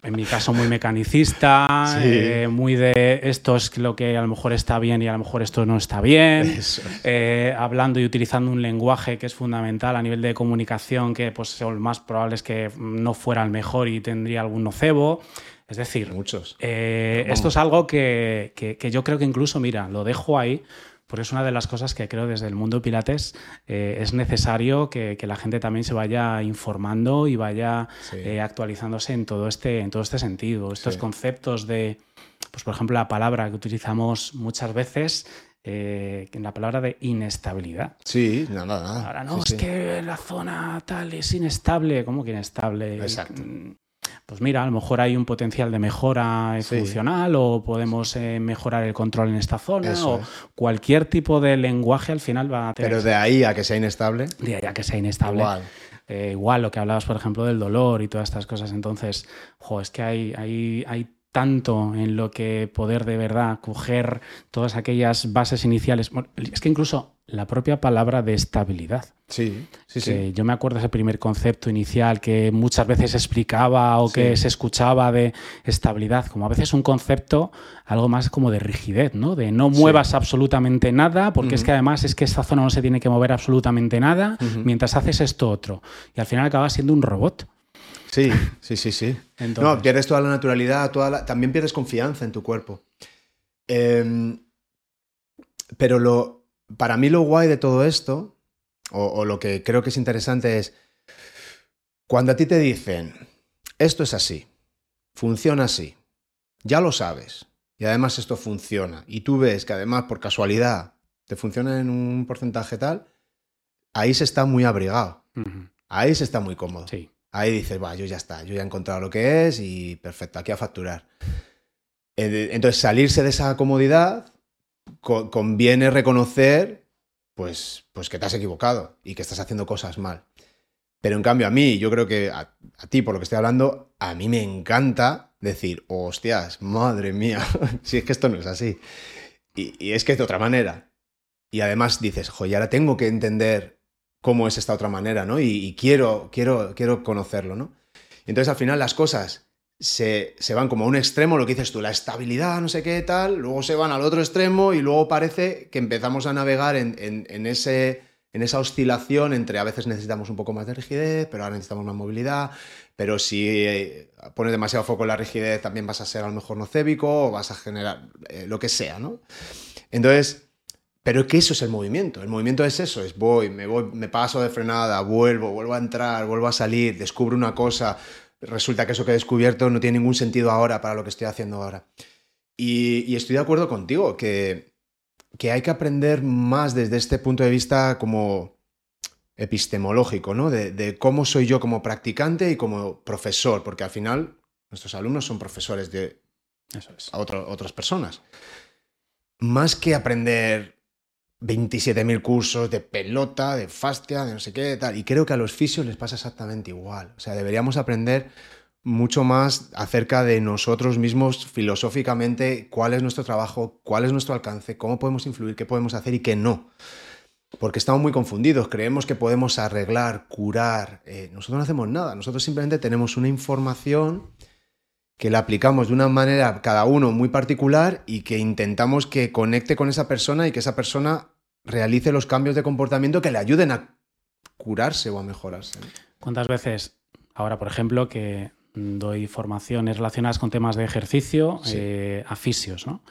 En mi caso, muy mecanicista, eh, muy de esto es lo que a lo mejor está bien y a lo mejor esto no está bien. Eh, hablando y utilizando un lenguaje que es fundamental a nivel de comunicación, que pues lo más probable es que no fuera el mejor y tendría algún nocebo. Es decir, muchos. Eh, esto es algo que, que, yo creo que incluso, mira, lo dejo ahí porque es una de las cosas que creo desde el mundo Pilates eh, es necesario que, que, la gente también se vaya informando y vaya actualizándose en todo este, en todo este sentido. Estos conceptos de, pues por ejemplo, la palabra que utilizamos muchas veces eh, en la palabra de inestabilidad. Sí, nada, nada. Ahora no, es que la zona tal es inestable. ¿Cómo que inestable? Exacto. Mm, pues mira, a lo mejor hay un potencial de mejora funcional o podemos eh, mejorar el control en esta zona o cualquier tipo de lenguaje al final va a tener... Pero de ahí a que sea inestable. De ahí a que sea inestable. Igual. Eh, igual lo que hablabas, por ejemplo, del dolor y todas estas cosas. Entonces, jo, es que hay, hay, hay tanto en lo que poder de verdad coger todas aquellas bases iniciales. Es que incluso la propia palabra de estabilidad. Sí, sí, sí. Yo me acuerdo ese primer concepto inicial que muchas veces explicaba o que se escuchaba de estabilidad, como a veces un concepto algo más como de rigidez, ¿no? De no muevas absolutamente nada, porque es que además es que esta zona no se tiene que mover absolutamente nada mientras haces esto otro. Y al final acabas siendo un robot. Sí, sí, sí, sí. No, pierdes toda la naturalidad, toda también pierdes confianza en tu cuerpo. Em, pero lo, para mí lo guay de todo esto, o, lo que creo que es interesante es, cuando a ti te dicen, esto es así, funciona así, ya lo sabes, y además esto funciona, y tú ves que además por casualidad te funciona en un porcentaje tal, ahí se está muy abrigado, ahí se está muy cómodo. Sí. Ahí dices, va, yo ya está, yo ya he encontrado lo que es y perfecto, aquí a facturar. Entonces, salirse de esa comodidad conviene reconocer pues, pues que te has equivocado y que estás haciendo cosas mal. Pero en cambio a mí, yo creo que a, ti, por lo que estoy hablando, a mí me encanta decir, hostias, madre mía, si es que esto no es así. Y, es que es de otra manera. Y además dices, joder, ahora tengo que entender cómo es esta otra manera, ¿no? Y, quiero, quiero, quiero conocerlo, ¿no? entonces al final las cosas se, van como a un extremo, lo que dices tú, la estabilidad, no sé qué tal, luego se van al otro extremo y luego parece que empezamos a navegar en, ese, en esa oscilación entre a veces necesitamos un poco más de rigidez, pero ahora necesitamos más movilidad, pero si eh, pones demasiado foco en la rigidez también vas a ser a lo mejor nocébico o vas a generar eh, lo que sea, ¿no? Entonces, pero es que eso es el movimiento, el movimiento es eso, es voy, me voy, me paso de frenada, vuelvo, vuelvo a entrar, vuelvo a salir, descubro una cosa, resulta que eso que he descubierto no tiene ningún sentido ahora para lo que estoy haciendo ahora. Y, estoy de acuerdo contigo, que, que, hay que aprender más desde este punto de vista como epistemológico, ¿no? De, cómo soy yo como practicante y como profesor, porque al final nuestros alumnos son profesores de a otras personas. Más que aprender 27.000 cursos de pelota, de fascia, de no sé qué, tal. Y creo que a los fisios les pasa exactamente igual. O sea, deberíamos aprender mucho más acerca de nosotros mismos filosóficamente, cuál es nuestro trabajo, cuál es nuestro alcance, cómo podemos influir, qué podemos hacer y qué no. Porque estamos muy confundidos, creemos que podemos arreglar, curar. Eh, nosotros no hacemos nada, nosotros simplemente tenemos una información que la aplicamos de una manera cada uno muy particular y que intentamos que conecte con esa persona y que esa persona realice los cambios de comportamiento que le ayuden a curarse o a mejorarse. ¿Cuántas veces, ahora por ejemplo, que doy formaciones relacionadas con temas de ejercicio eh, a fisios, ¿no?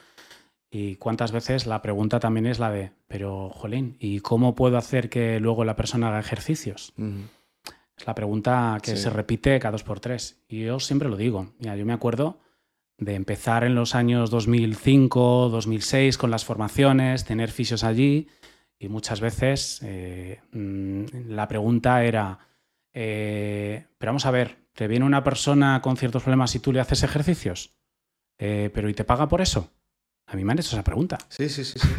Y cuántas veces la pregunta también es la de, pero, Jolín, ¿y cómo puedo hacer que luego la persona haga ejercicios? Es la pregunta que se repite cada dos por tres. Y yo siempre lo digo. Mira, yo me acuerdo de empezar en los años 2005, 2006 con las formaciones, tener fisios allí y muchas veces eh, mm, la pregunta era, eh, pero vamos a ver, ¿te viene una persona con ciertos problemas y tú le haces ejercicios? Eh, ¿Pero y te paga por eso? A mí me han hecho esa pregunta. Sí, sí, sí. sí.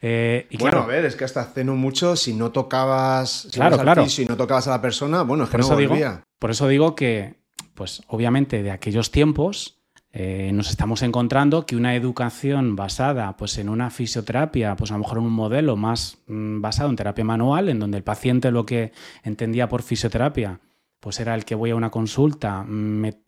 Eh, y bueno, a ver, es que hasta hace no mucho, si no tocabas, claro, claro. si no tocabas a la persona, bueno, es que por no eso Digo, por eso digo que, pues obviamente de aquellos tiempos eh, nos estamos encontrando que una educación basada pues, en una fisioterapia, pues a lo mejor en un modelo más mm, basado en terapia manual, en donde el paciente lo que entendía por fisioterapia pues era el que voy a una consulta,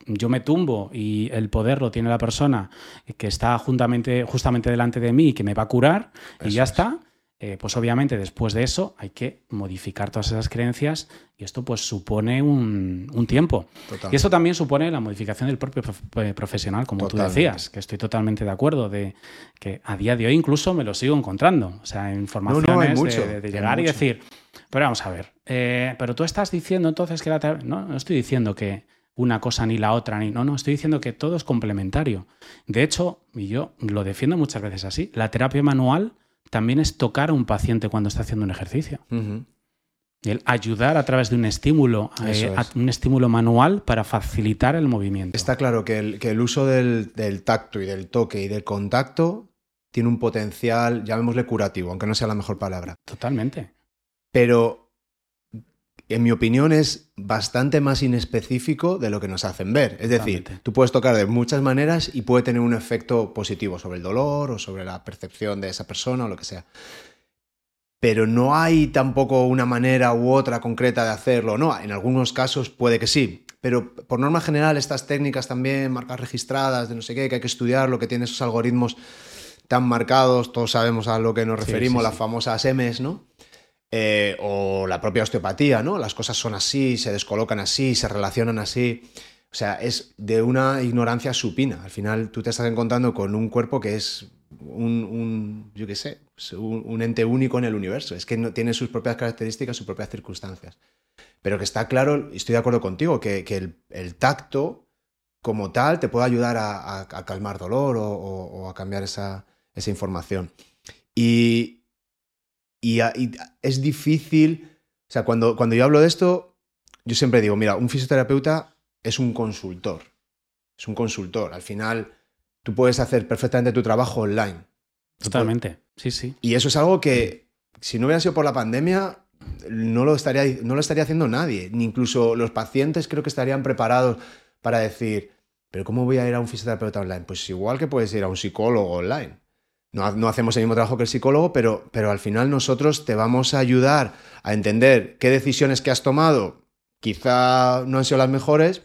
yo me tumbo y el poder lo tiene la persona que está juntamente, justamente delante de mí y que me va a curar y ya está. Eh, pues obviamente después de eso hay que modificar todas esas creencias y esto pues supone un, tiempo. Y eso también supone la modificación del propio eh, profesional, como tú decías, que estoy totalmente de acuerdo, de que a día de hoy incluso me lo sigo encontrando. O sea, informaciones de, de, llegar y decir, pero vamos a ver, eh, pero tú estás diciendo entonces que la no, no estoy diciendo que una cosa ni la otra, ni no, no, estoy diciendo que todo es complementario. De hecho, y yo lo defiendo muchas veces así, la terapia manual también es tocar a un paciente cuando está haciendo un ejercicio. El ayudar a través de un estímulo, eh, un estímulo manual para facilitar el movimiento. Está claro que el, uso del, tacto y del toque y del contacto tiene un potencial, llamémosle curativo, aunque no sea la mejor palabra. Totalmente. Pero, en mi opinión, es bastante más inespecífico de lo que nos hacen ver. Es decir, tú puedes tocar de muchas maneras y puede tener un efecto positivo sobre el dolor o sobre la percepción de esa persona o lo que sea pero no hay tampoco una manera u otra concreta de hacerlo. No, en algunos casos puede que sí, pero por norma general estas técnicas también, marcas registradas, de no sé qué, que hay que estudiar, lo que tiene esos algoritmos tan marcados, todos sabemos a lo que nos referimos, las famosas M's, ¿no? Eh, o la propia osteopatía, ¿no? Las cosas son así, se descolocan así, se relacionan así. O sea, es de una ignorancia supina. Al final tú te estás encontrando con un cuerpo que es un, yo qué sé, un, ente único en el universo. Es que no, tiene sus propias características, sus propias circunstancias. Pero que está claro, y estoy de acuerdo contigo, que, el, tacto como tal te puede ayudar a, calmar dolor o, a cambiar esa, información. Y, y, es difícil, o sea, cuando, cuando yo hablo de esto, yo siempre digo, mira, un fisioterapeuta es un consultor. Es un consultor. Al final tú puedes hacer perfectamente tu trabajo online. Totalmente, sí, sí. Y eso es algo que, si no hubiera sido por la pandemia, no lo estaría, no lo estaría haciendo nadie. Ni incluso los pacientes creo que estarían preparados para decir, pero ¿cómo voy a ir a un fisioterapeuta online? Pues igual que puedes ir a un psicólogo online. No, no, hacemos el mismo trabajo que el psicólogo, pero, pero al final nosotros te vamos a ayudar a entender qué decisiones que has tomado quizá no han sido las mejores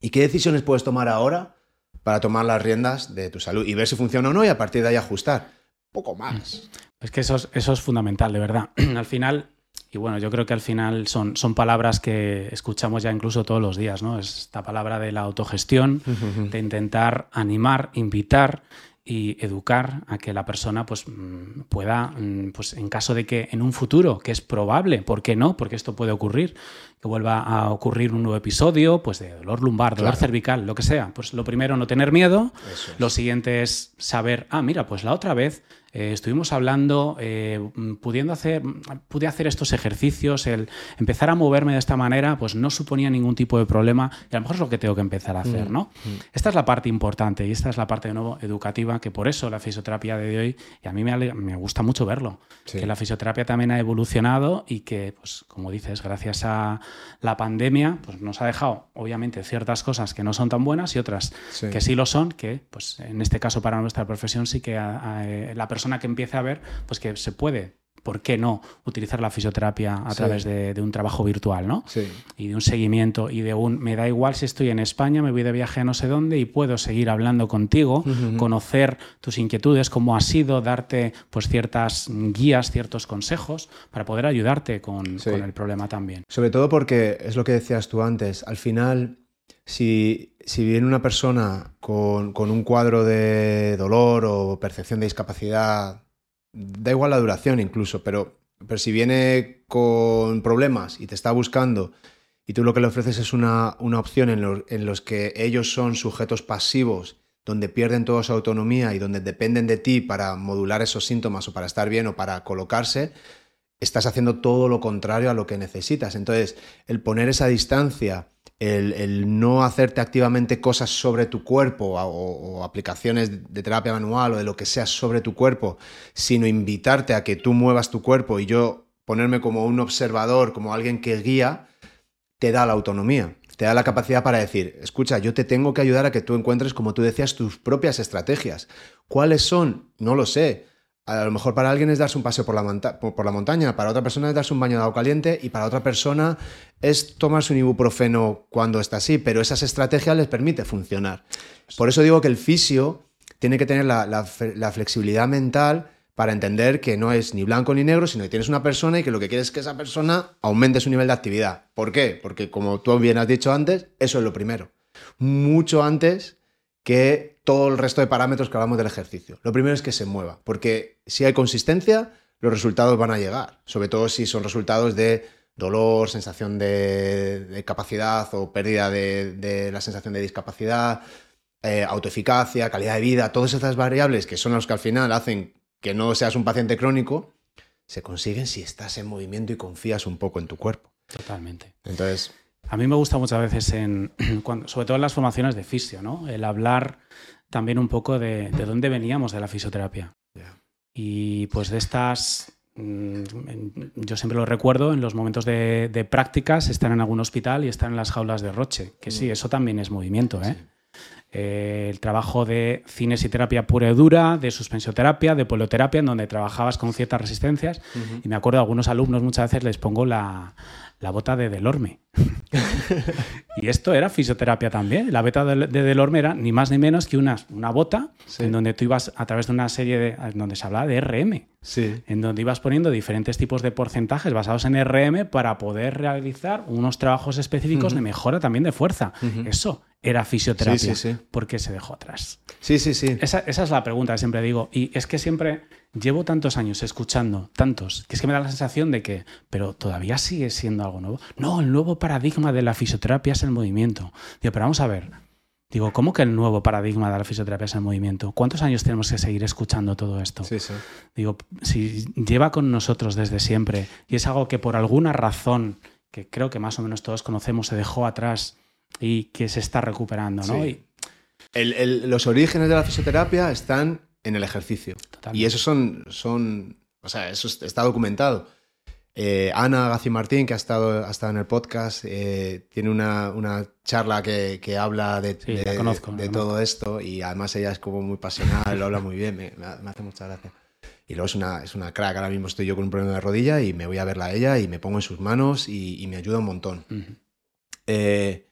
y qué decisiones puedes tomar ahora para tomar las riendas de tu salud y ver si funciona o no y a partir de ahí ajustar. Poco más. Es que eso es, eso es fundamental, de verdad. al final, y bueno, yo creo que al final son, son palabras que escuchamos ya incluso todos los días, ¿no? Esta palabra de la autogestión, de intentar animar, invitar y educar a que la persona pues, mm, pueda, mm, pues en caso de que en un futuro, que es probable, ¿por qué no? Porque esto puede ocurrir, que vuelva a ocurrir un nuevo episodio, pues de dolor lumbar, dolor cervical, lo que sea. Pues lo primero, no tener miedo. Lo siguiente es saber, ah, mira, pues la otra vez eh, estuvimos hablando, eh, pudiendo hacer, pude hacer estos ejercicios, el empezar a moverme de esta manera, pues no suponía ningún tipo de problema y a lo mejor es lo que tengo que empezar a hacer, mm, ¿no? Mm. Esta es la parte importante y esta es la parte de nuevo educativa, que por eso la fisioterapia de hoy, y a mí me, me gusta mucho verlo, que la fisioterapia también ha evolucionado y que, pues como dices, gracias a la pandemia, pues nos ha dejado, obviamente, ciertas cosas que no son tan buenas y otras que sí lo son, que, pues en este caso para nuestra profesión sí que la persona persona que empiece a ver, pues que se puede ¿por qué no utilizar la fisioterapia a través de, un trabajo virtual, ¿no? Sí. Y de un seguimiento y de un, me da igual si estoy en España, me voy de viaje a no sé dónde y puedo seguir hablando contigo, conocer tus inquietudes, cómo ha sido, darte pues ciertas guías, ciertos consejos para poder ayudarte con, con el problema también. Sobre todo porque es lo que decías tú antes, al final si, viene una persona con, un cuadro de dolor o percepción de discapacidad, da igual la duración incluso, pero, pero si viene con problemas y te está buscando y tú lo que le ofreces es una, opción en, en los que ellos son sujetos pasivos, donde pierden toda su autonomía y donde dependen de ti para modular esos síntomas o para estar bien o para colocarse, estás haciendo todo lo contrario a lo que necesitas. Entonces, el poner esa distancia el, no hacerte activamente cosas sobre tu cuerpo o, aplicaciones de terapia manual o de lo que sea sobre tu cuerpo, sino invitarte a que tú muevas tu cuerpo y yo ponerme como un observador, como alguien que guía, te da la autonomía, te da la capacidad para decir, escucha, yo te tengo que ayudar a que tú encuentres, como tú decías, tus propias estrategias. ¿Cuáles son? No lo sé a lo mejor para alguien es darse un paseo por la, por la, montaña, para otra persona es darse un baño de agua caliente y para otra persona es tomarse un ibuprofeno cuando está así, pero esas estrategias les permite funcionar. Por eso digo que el fisio tiene que tener la, flexibilidad mental para entender que no es ni blanco ni negro, sino que tienes una persona y que lo que quieres es que esa persona aumente su nivel de actividad. ¿Por qué? Porque como tú bien has dicho antes, eso es lo primero. Mucho antes que todo el resto de parámetros que hablamos del ejercicio. Lo primero es que se mueva, porque si hay consistencia, los resultados van a llegar, sobre todo si son resultados de dolor, sensación de, capacidad o pérdida de, la sensación de discapacidad, eh, autoeficacia, calidad de vida, todas esas variables que son las que al final hacen que no seas un paciente crónico, se consiguen si estás en movimiento y confías un poco en tu cuerpo. Totalmente. Entonces... A mí me gusta muchas veces, en, cuando, sobre todo en las formaciones de fisio, ¿no? El hablar también un poco de, de dónde veníamos de la fisioterapia. Y pues de estas mm, yo siempre lo recuerdo en los momentos de, prácticas, están en algún hospital y están en las jaulas de Roche, que sí, mm. eso también es movimiento. ¿eh? Eh, el trabajo de cinesiterapia pura y dura, de suspensioterapia, de polioterapia, en donde trabajabas con ciertas resistencias. Y me acuerdo, a algunos alumnos muchas veces les pongo la, la bota de Delorme. y esto era fisioterapia también. La bota de, Delorme era ni más ni menos que una, una bota en donde tú ibas a través de una serie de. En donde se hablaba de RM. Sí. En donde ibas poniendo diferentes tipos de porcentajes basados en RM para poder realizar unos trabajos específicos de mejora también de fuerza. Eso era fisioterapia. Sí, ¿Por qué se dejó atrás? Sí, sí, sí. Esa, esa es la pregunta que siempre digo. Y es que siempre llevo tantos años escuchando, tantos, que es que me da la sensación de que, pero todavía sigue siendo algo nuevo. No, el nuevo paradigma de la fisioterapia es el movimiento. Digo, pero vamos a ver. Digo, ¿cómo que el nuevo paradigma de la fisioterapia es el movimiento? ¿Cuántos años tenemos que seguir escuchando todo esto? Sí, sí. Digo, si lleva con nosotros desde siempre y es algo que por alguna razón, que creo que más o menos todos conocemos, se dejó atrás y que se está recuperando, ¿no? los orígenes de la fisioterapia están en el ejercicio. Y eso son, son, o sea, eso está documentado. Eh, Ana Gaci Martín, que ha estado, ha estado en el podcast, eh, tiene una, una, charla que, que habla de, de, todo esto y además ella es como muy pasional, lo habla muy bien, me, me, hace mucha gracia. Y luego es una, es una crack, ahora mismo estoy yo con un problema de rodilla y me voy a verla a ella y me pongo en sus manos y, y me ayuda un montón. eh,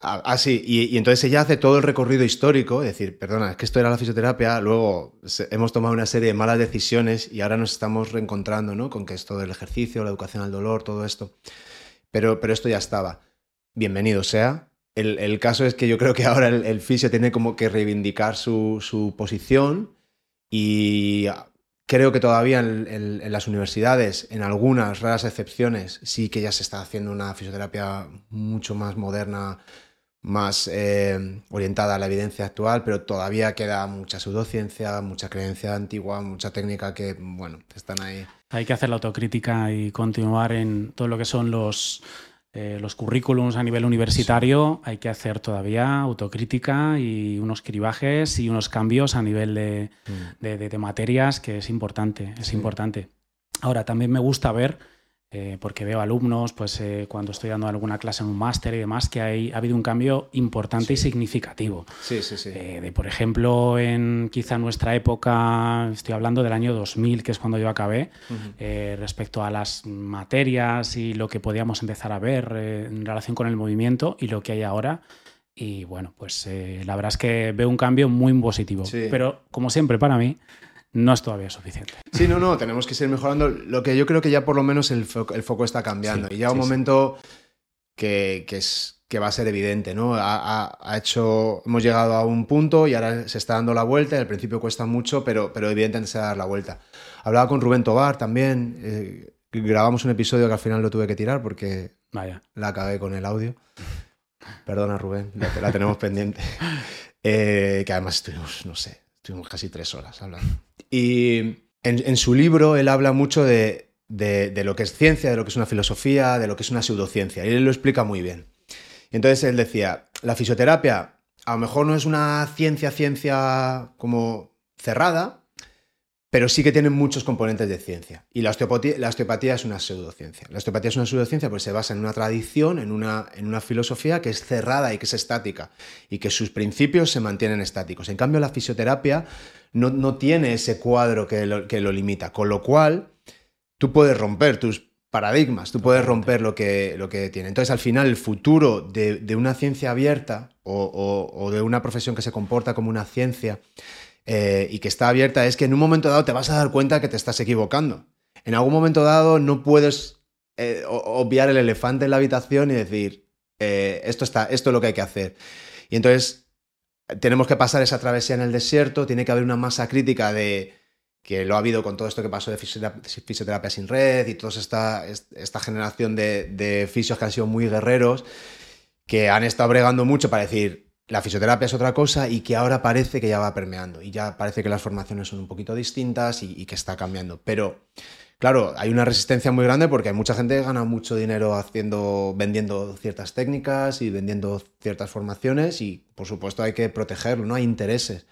Ah, ah, sí, y, entonces ella hace todo el recorrido histórico, es decir, perdona, es que esto era la fisioterapia, luego hemos tomado una serie de malas decisiones y ahora nos estamos reencontrando, ¿no? Con que es todo el ejercicio, la educación al dolor, todo esto. Pero, pero esto ya estaba. Bienvenido sea. El, caso es que yo creo que ahora el, fisio tiene como que reivindicar su, su, posición y creo que todavía en, en, las universidades, en algunas raras excepciones, sí que ya se está haciendo una fisioterapia mucho más moderna más eh, orientada a la evidencia actual, pero todavía queda mucha pseudociencia, mucha creencia antigua, mucha técnica que, bueno, están ahí. Hay que hacer la autocrítica y continuar en todo lo que son los, eh, los currículums a nivel universitario. Hay que hacer todavía autocrítica y unos cribajes y unos cambios a nivel de, mm. de, materias, que es importante, es importante. Ahora, también me gusta ver eh, porque veo alumnos, pues eh, cuando estoy dando alguna clase en un máster y demás, que hay, ha habido un cambio importante y significativo. Sí, sí, sí. Eh, de, por ejemplo, en quizá nuestra época, estoy hablando del año 2000, que es cuando yo acabé, respecto a las materias y lo que podíamos empezar a ver en relación con el movimiento y lo que hay ahora. Y bueno, pues la verdad es que veo un cambio muy positivo. Pero como siempre para mí, no es todavía suficiente. Sí, no, no, tenemos que seguir mejorando. Lo que yo creo que ya por lo menos el, foco, está cambiando. y ya un momento que, es, que va a ser evidente, ¿no? Ha, hecho, hemos llegado a un punto y ahora se está dando la vuelta. Al principio cuesta mucho, pero, pero evidentemente se va a dar la vuelta. Hablaba con Rubén Tobar también. Eh, grabamos un episodio que al final lo tuve que tirar porque Vaya. la acabé con el audio. Perdona, Rubén, la, tenemos pendiente. Eh, que además estuvimos, no sé, casi tres horas hablando. Y en, su libro él habla mucho de, lo que es ciencia, de lo que es una filosofía, de lo que es una pseudociencia. Y él lo explica muy bien. Y entonces él decía, la fisioterapia a lo mejor no es una ciencia, ciencia como cerrada, pero sí que tienen muchos componentes de ciencia. Y la osteopatía, es una pseudociencia. La osteopatía es una pseudociencia porque se basa en una tradición, en una, en una filosofía que es cerrada y que es estática, y que sus principios se mantienen estáticos. En cambio, la fisioterapia no, tiene ese cuadro que lo, que lo limita, con lo cual tú puedes romper tus paradigmas, tú puedes romper lo que, lo que tiene. Entonces, al final, el futuro de, una ciencia abierta o de una profesión que se comporta como una ciencia eh, y que está abierta es que en un momento dado te vas a dar cuenta que te estás equivocando. En algún momento dado no puedes eh, obviar el elefante en la habitación y decir, eh, esto, está, esto es lo que hay que hacer. Y entonces tenemos que pasar esa travesía en el desierto, tiene que haber una masa crítica de que lo ha habido con todo esto que pasó de fisioterapia, sin red y toda esta, esta generación de, de fisios que han sido muy guerreros, que han estado bregando mucho para decir, la fisioterapia es otra cosa y que ahora parece que ya va permeando y ya parece que las formaciones son un poquito distintas y, que está cambiando. Pero Claro, hay una resistencia muy grande porque hay mucha gente que gana mucho dinero haciendo, vendiendo ciertas técnicas y vendiendo ciertas formaciones y por supuesto hay que protegerlo, ¿no? Hay intereses.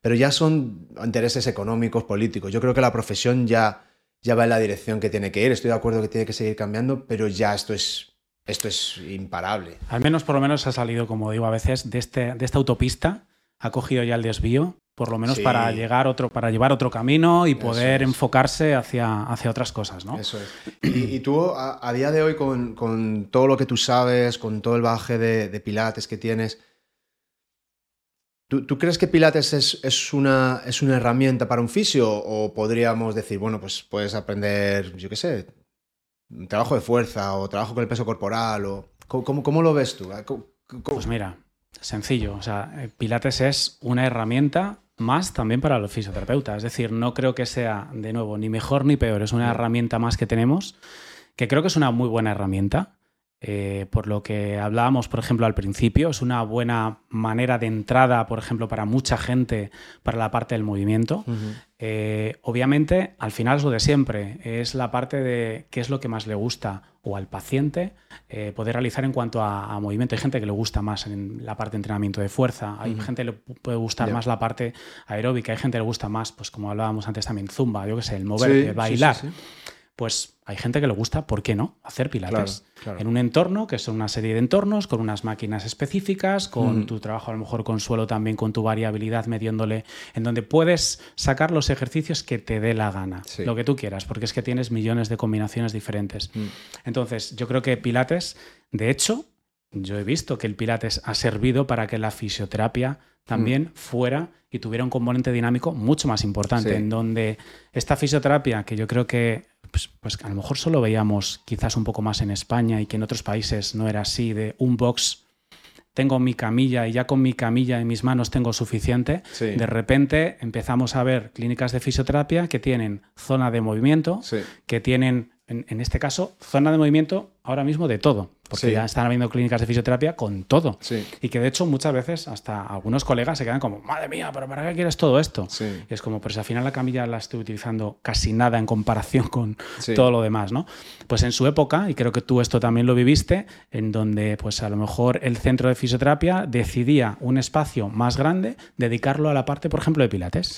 Pero ya son intereses económicos, políticos. Yo creo que la profesión ya, ya va en la dirección que tiene que ir. Estoy de acuerdo que tiene que seguir cambiando, pero ya esto es, esto es imparable. Al menos, por lo menos, ha salido, como digo a veces, de, este, de esta autopista, ha cogido ya el desvío por lo menos para llegar otro, para llevar otro camino y poder enfocarse hacia, hacia otras cosas, ¿no? Eso es. Y, tú, a, día de hoy, con, todo lo que tú sabes, con todo el baje de, Pilates que tienes, ¿tú, crees que Pilates es, una, es una herramienta para un fisio? ¿O podríamos decir, bueno, pues puedes aprender, yo qué sé, trabajo de fuerza o trabajo con el peso corporal? O, ¿cómo, cómo lo ves tú? Pues mira, sencillo. O sea, eh, Pilates es una herramienta más también para los fisioterapeutas. Es decir, no creo que sea, de nuevo, ni mejor ni peor. Es una herramienta más que tenemos, que creo que es una muy buena herramienta. Eh, por lo que hablábamos, por ejemplo, al principio, es una buena manera de entrada, por ejemplo, para mucha gente para la parte del movimiento. Eh, obviamente, al final es lo de siempre, es la parte de qué es lo que más le gusta o al paciente eh, poder realizar en cuanto a, movimiento. Hay gente que le gusta más en la parte de entrenamiento de fuerza, hay gente que le puede gustar más la parte aeróbica, hay gente que le gusta más, pues como hablábamos antes también, zumba, yo qué sé, el mover, el bailar. Pues hay gente que le gusta, ¿por qué no?, hacer pilates. En un entorno, que son una serie de entornos, con unas máquinas específicas, con mm. tu trabajo a lo mejor con suelo también, con tu variabilidad, mediéndole, en donde puedes sacar los ejercicios que te dé la gana, lo que tú quieras, porque es que tienes millones de combinaciones diferentes. Mm. Entonces, yo creo que Pilates, de hecho, yo he visto que el Pilates ha servido para que la fisioterapia también mm. fuera y tuviera un componente dinámico mucho más importante, en donde esta fisioterapia, que yo creo que pues, pues, a lo mejor solo veíamos quizás un poco más en España y que en otros países no era así, de un box, tengo mi camilla y ya con mi camilla en mis manos tengo suficiente. De repente empezamos a ver clínicas de fisioterapia que tienen zona de movimiento, que tienen en, este caso, zona de movimiento ahora mismo de todo, porque ya están habiendo clínicas de fisioterapia con todo. Y que de hecho muchas veces hasta algunos colegas se quedan como, madre mía, pero ¿para qué quieres todo esto? Y es como, pues al final la camilla la estoy utilizando casi nada en comparación con todo lo demás, ¿no? Pues en su época, y creo que tú esto también lo viviste, en donde pues a lo mejor el centro de fisioterapia decidía un espacio más grande, dedicarlo a la parte, por ejemplo, de pilates.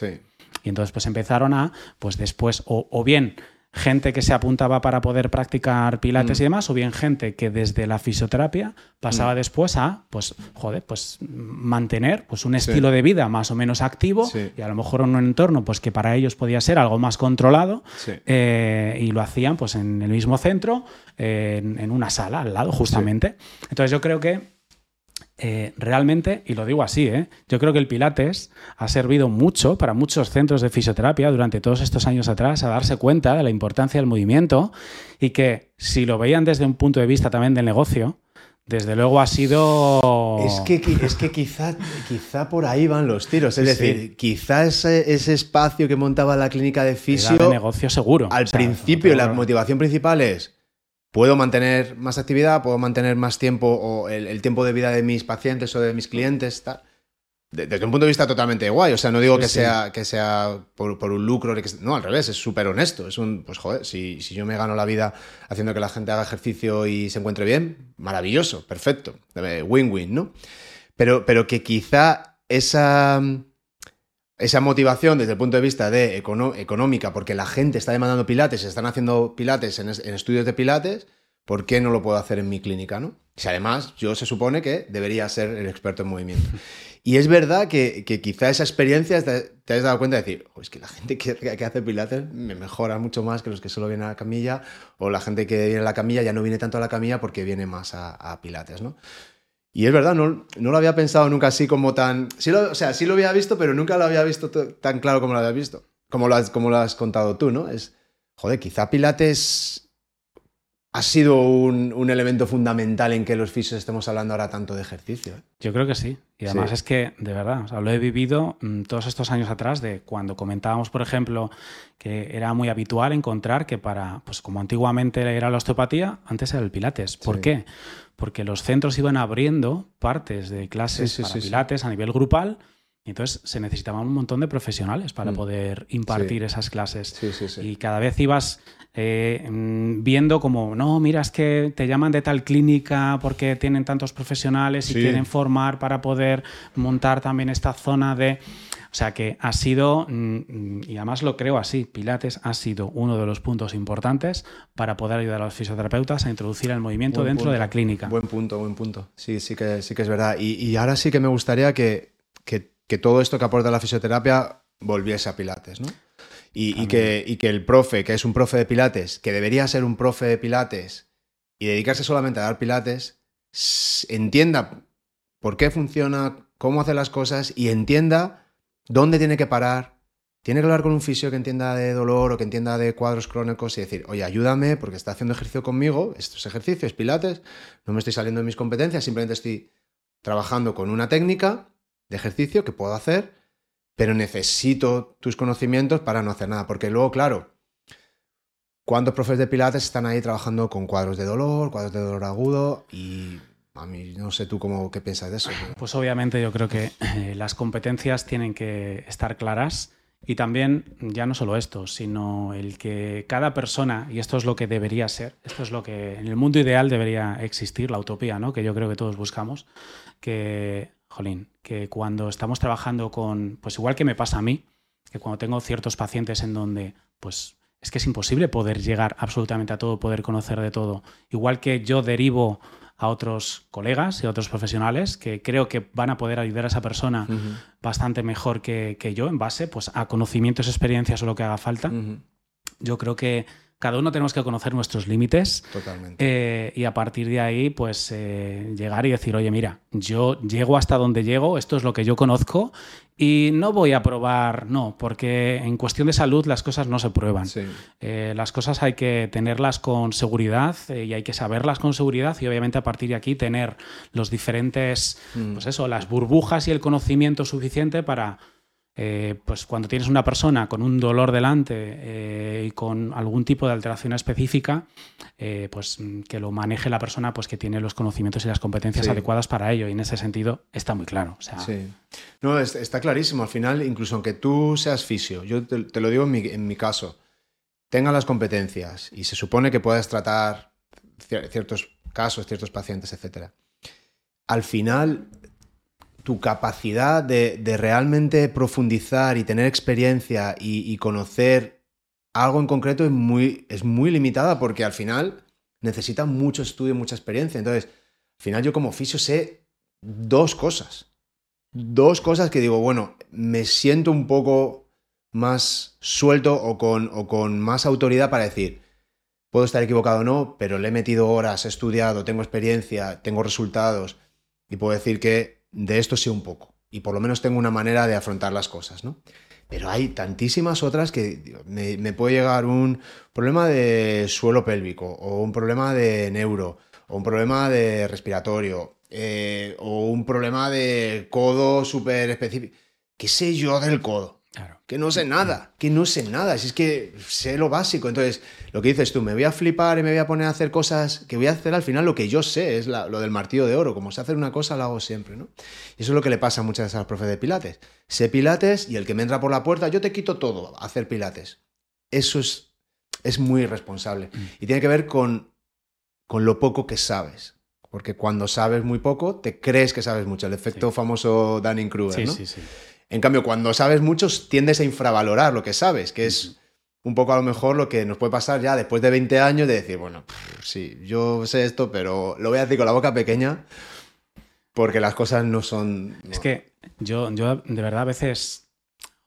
Y entonces pues empezaron a, pues después, o bien gente que se apuntaba para poder practicar pilates mm. y demás, o bien gente que desde la fisioterapia pasaba mm. después a, pues, joder, pues mantener pues, un estilo de vida más o menos activo y a lo mejor en un entorno pues que para ellos podía ser algo más controlado eh, y lo hacían pues en el mismo centro, en, una sala al lado justamente. Entonces yo creo que eh, realmente, y lo digo así, ¿eh? yo creo que el Pilates ha servido mucho para muchos centros de fisioterapia durante todos estos años atrás a darse cuenta de la importancia del movimiento y que si lo veían desde un punto de vista también del negocio, desde luego ha sido... Es que, es que quizá, quizá por ahí van los tiros. Es decir, quizá ese, espacio que montaba la clínica de fisio... de negocio seguro. Al principio, la motivación principal es puedo mantener más actividad, puedo mantener más tiempo o el, tiempo de vida de mis pacientes o de mis clientes, tal. Desde un punto de vista totalmente guay, o sea, no digo que, Sea, que sea por, un lucro, no, al revés, es súper honesto. Es un, pues joder, si, si, yo me gano la vida haciendo que la gente haga ejercicio y se encuentre bien, maravilloso, perfecto, win-win, ¿no? Pero, pero que quizá esa, esa motivación desde el punto de vista de económica, porque la gente está demandando pilates, se están haciendo pilates en, estudios de pilates, ¿por qué no lo puedo hacer en mi clínica? ¿no? Si además yo se supone que debería ser el experto en movimiento. Y es verdad que, quizá esa experiencia te, has dado cuenta de decir, es que la gente que, hace pilates me mejora mucho más que los que solo vienen a la camilla, o la gente que viene a la camilla ya no viene tanto a la camilla porque viene más a, a pilates, ¿no? Y es verdad, no, no, lo había pensado nunca así como tan... Lo, o sea, sí lo había visto, pero nunca lo había visto tan claro como lo había visto. Como lo, has, como lo has contado tú, ¿no? Es, joder, quizá Pilates ha sido un, elemento fundamental en que los fisios estemos hablando ahora tanto de ejercicio. ¿eh? Yo creo que sí. Y además es que, de verdad, lo he vivido mm, todos estos años atrás de cuando comentábamos, por ejemplo, que era muy habitual encontrar que para, pues como antiguamente era la osteopatía, antes era el pilates. ¿Por qué? Porque los centros iban abriendo partes de clases para pilates a nivel grupal entonces se necesitaban un montón de profesionales para mm. poder impartir esas clases. Y cada vez ibas eh, mm, viendo como, no, mira, es que te llaman de tal clínica porque tienen tantos profesionales y quieren formar para poder montar también esta zona de... O sea que ha sido, mm, y además lo creo así, Pilates ha sido uno de los puntos importantes para poder ayudar a los fisioterapeutas a introducir el movimiento dentro de la clínica. Buen punto, buen punto. Sí, sí que, sí que es verdad. Y, ahora sí que me gustaría que, que que todo esto que aporta la fisioterapia volviese a Pilates, ¿no? Y, que, que, el profe, que es un profe de Pilates, que debería ser un profe de Pilates y dedicarse solamente a dar Pilates, entienda por qué funciona, cómo hace las cosas y entienda dónde tiene que parar. Tiene que hablar con un fisio que entienda de dolor o que entienda de cuadros crónicos y decir, oye, ayúdame porque está haciendo ejercicio conmigo, estos ejercicios, pilates, no me estoy saliendo de mis competencias, simplemente estoy trabajando con una técnica de ejercicio que puedo hacer, pero necesito tus conocimientos para no hacer nada. Porque luego, claro, ¿cuántos profes de Pilates están ahí trabajando con cuadros de dolor, cuadros de dolor agudo? Y a mí no sé tú cómo qué piensas de eso. Pues obviamente yo creo que eh, las competencias tienen que estar claras. Y también, ya no solo esto, sino el que cada persona, y esto es lo que debería ser, esto es lo que en el mundo ideal debería existir, la utopía, ¿no? que yo creo que todos buscamos, que jolín, que cuando estamos trabajando con, pues igual que me pasa a mí, que cuando tengo ciertos pacientes en donde, pues es que es imposible poder llegar absolutamente a todo, poder conocer de todo. Igual que yo derivo a otros colegas y a otros profesionales que creo que van a poder ayudar a esa persona bastante mejor que, yo en base pues, a conocimientos, experiencias o lo que haga falta. Yo creo que cada uno tenemos que conocer nuestros límites. Eh, y a partir de ahí, pues eh, llegar y decir, oye, mira, yo llego hasta donde llego, esto es lo que yo conozco y no voy a probar, no, porque en cuestión de salud las cosas no se prueban. Eh, las cosas hay que tenerlas con seguridad y hay que saberlas con seguridad y obviamente a partir de aquí tener los diferentes, mm. pues eso, las burbujas y el conocimiento suficiente para eh, pues cuando tienes una persona con un dolor delante eh, y con algún tipo de alteración específica, eh, pues mm, que lo maneje la persona pues que tiene los conocimientos y las competencias adecuadas para ello. Y en ese sentido está muy claro. sí. No, está clarísimo. Al final, incluso aunque tú seas fisio, yo te, lo digo en mi, en mi, caso, tenga las competencias y se supone que puedes tratar ciertos casos, ciertos pacientes, etc. Al final tu capacidad de, realmente profundizar y tener experiencia y, conocer algo en concreto es muy, es muy limitada porque al final necesita mucho estudio mucha experiencia. Entonces, al final yo como fisio sé dos cosas. Dos cosas que digo, bueno, me siento un poco más suelto o con, o con más autoridad para decir, puedo estar equivocado o no, pero le he metido horas, he estudiado, tengo experiencia, tengo resultados y puedo decir que de esto sé un poco y por lo menos tengo una manera de afrontar las cosas, ¿no? Pero hay tantísimas otras que me, puede llegar un problema de suelo pélvico o un problema de neuro o un problema de respiratorio eh, o un problema de codo súper específico. ¿Qué sé yo del codo? Que no sé nada, que no sé nada, si es que sé lo básico. Entonces, lo que dices tú, me voy a flipar y me voy a poner a hacer cosas que voy a hacer al final lo que yo sé, es lo del martillo de oro. Como sé hacer una cosa, lo hago siempre, ¿no? Y eso es lo que le pasa a muchas de esas profes de pilates. Sé pilates y el que me entra por la puerta, yo te quito todo, a hacer pilates. Eso es, es muy irresponsable. Mm. Y tiene que ver con, con lo poco que sabes. Porque cuando sabes muy poco, te crees que sabes mucho. El efecto famoso Dunning-Kruger, ¿no? Sí, sí, sí. En cambio, cuando sabes mucho, tiendes a infravalorar lo que sabes, que es un poco a lo mejor lo que nos puede pasar ya después de 20 años de decir, bueno, sí, yo sé esto, pero lo voy a decir con la boca pequeña porque las cosas no son... Es que yo, yo de verdad a veces,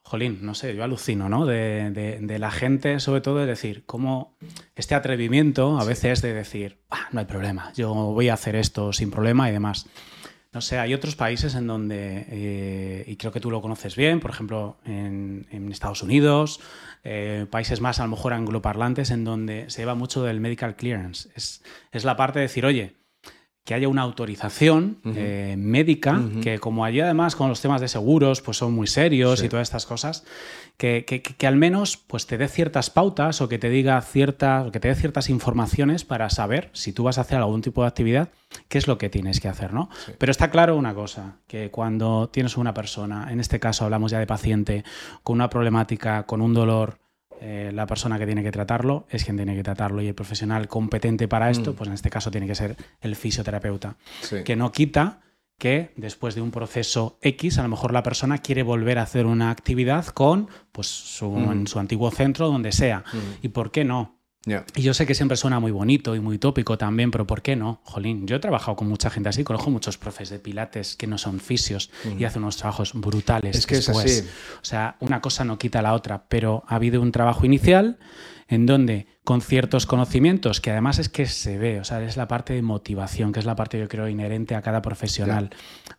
jolín, no sé, yo alucino, ¿no? De, la gente, sobre todo, de decir, cómo este atrevimiento a veces de decir, ah, no hay problema, yo voy a hacer esto sin problema y demás. No sé, hay otros países en donde, eh, y creo que tú lo conoces bien, por ejemplo, en, Estados Unidos, eh, países más a lo mejor angloparlantes, en donde se lleva mucho del medical clearance. Es, es la parte de decir, oye, que haya una autorización eh, médica, que como allí además con los temas de seguros pues son muy serios y todas estas cosas, que, que, al menos pues te dé ciertas pautas o que te diga ciertas, o que te dé ciertas informaciones para saber si tú vas a hacer algún tipo de actividad, qué es lo que tienes que hacer, ¿no? Pero está claro una cosa, que cuando tienes una persona, en este caso hablamos ya de paciente, con una problemática, con un dolor, eh, la persona que tiene que tratarlo es quien tiene que tratarlo y el profesional competente para esto, mm. pues en este caso tiene que ser el fisioterapeuta. Que no quita que después de un proceso X, a lo mejor la persona quiere volver a hacer una actividad con pues, su, mm. en su antiguo centro, donde sea. Mm. ¿Y por qué no? Y yo sé que siempre suena muy bonito y muy tópico también, pero ¿por qué no? Jolín, yo he trabajado con mucha gente así, conozco muchos profes de pilates que no son fisios y hacen unos trabajos brutales. Es que es así. O sea, una cosa no quita la otra, pero ha habido un trabajo inicial en donde con ciertos conocimientos, que además es que se ve, o sea, es la parte de motivación, que es la parte yo creo inherente a cada profesional,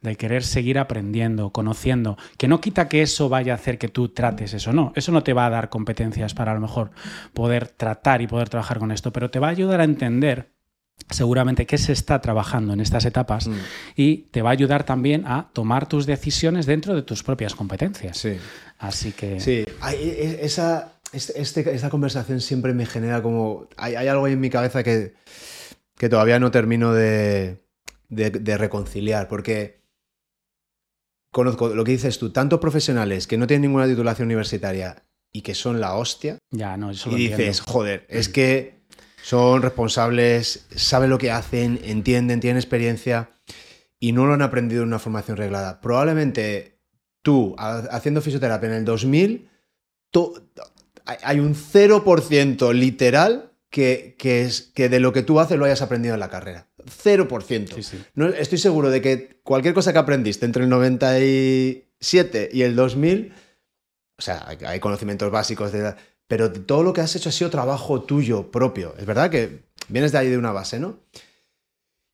de querer seguir aprendiendo, conociendo, que no quita que eso vaya a hacer que tú trates eso, no, eso no te va a dar competencias para a lo mejor poder tratar y poder trabajar con esto, pero te va a ayudar a entender seguramente qué se está trabajando en estas etapas mm. y te va a ayudar también a tomar tus decisiones dentro de tus propias competencias. Sí. Así que... Sí, e, esa este, este, esta conversación siempre me genera como... Hay, algo ahí en mi cabeza que, que todavía no termino de, de, reconciliar, porque conozco lo que dices tú, tantos profesionales que no tienen ninguna titulación universitaria y que son la hostia. Ya, no, eso Y dices, joder, es que son responsables, saben lo que hacen, entienden, tienen experiencia y no lo han aprendido en una formación reglada. Probablemente tú, haciendo fisioterapia en el 2000, hay un 0% literal que, es, que de lo que tú haces lo hayas aprendido en la carrera. 0%. No, estoy seguro de que cualquier cosa que aprendiste entre el 97 y el 2000, o sea, hay conocimientos básicos de... Pero todo lo que has hecho ha sido trabajo tuyo propio. Es verdad que vienes de ahí de una base, ¿no?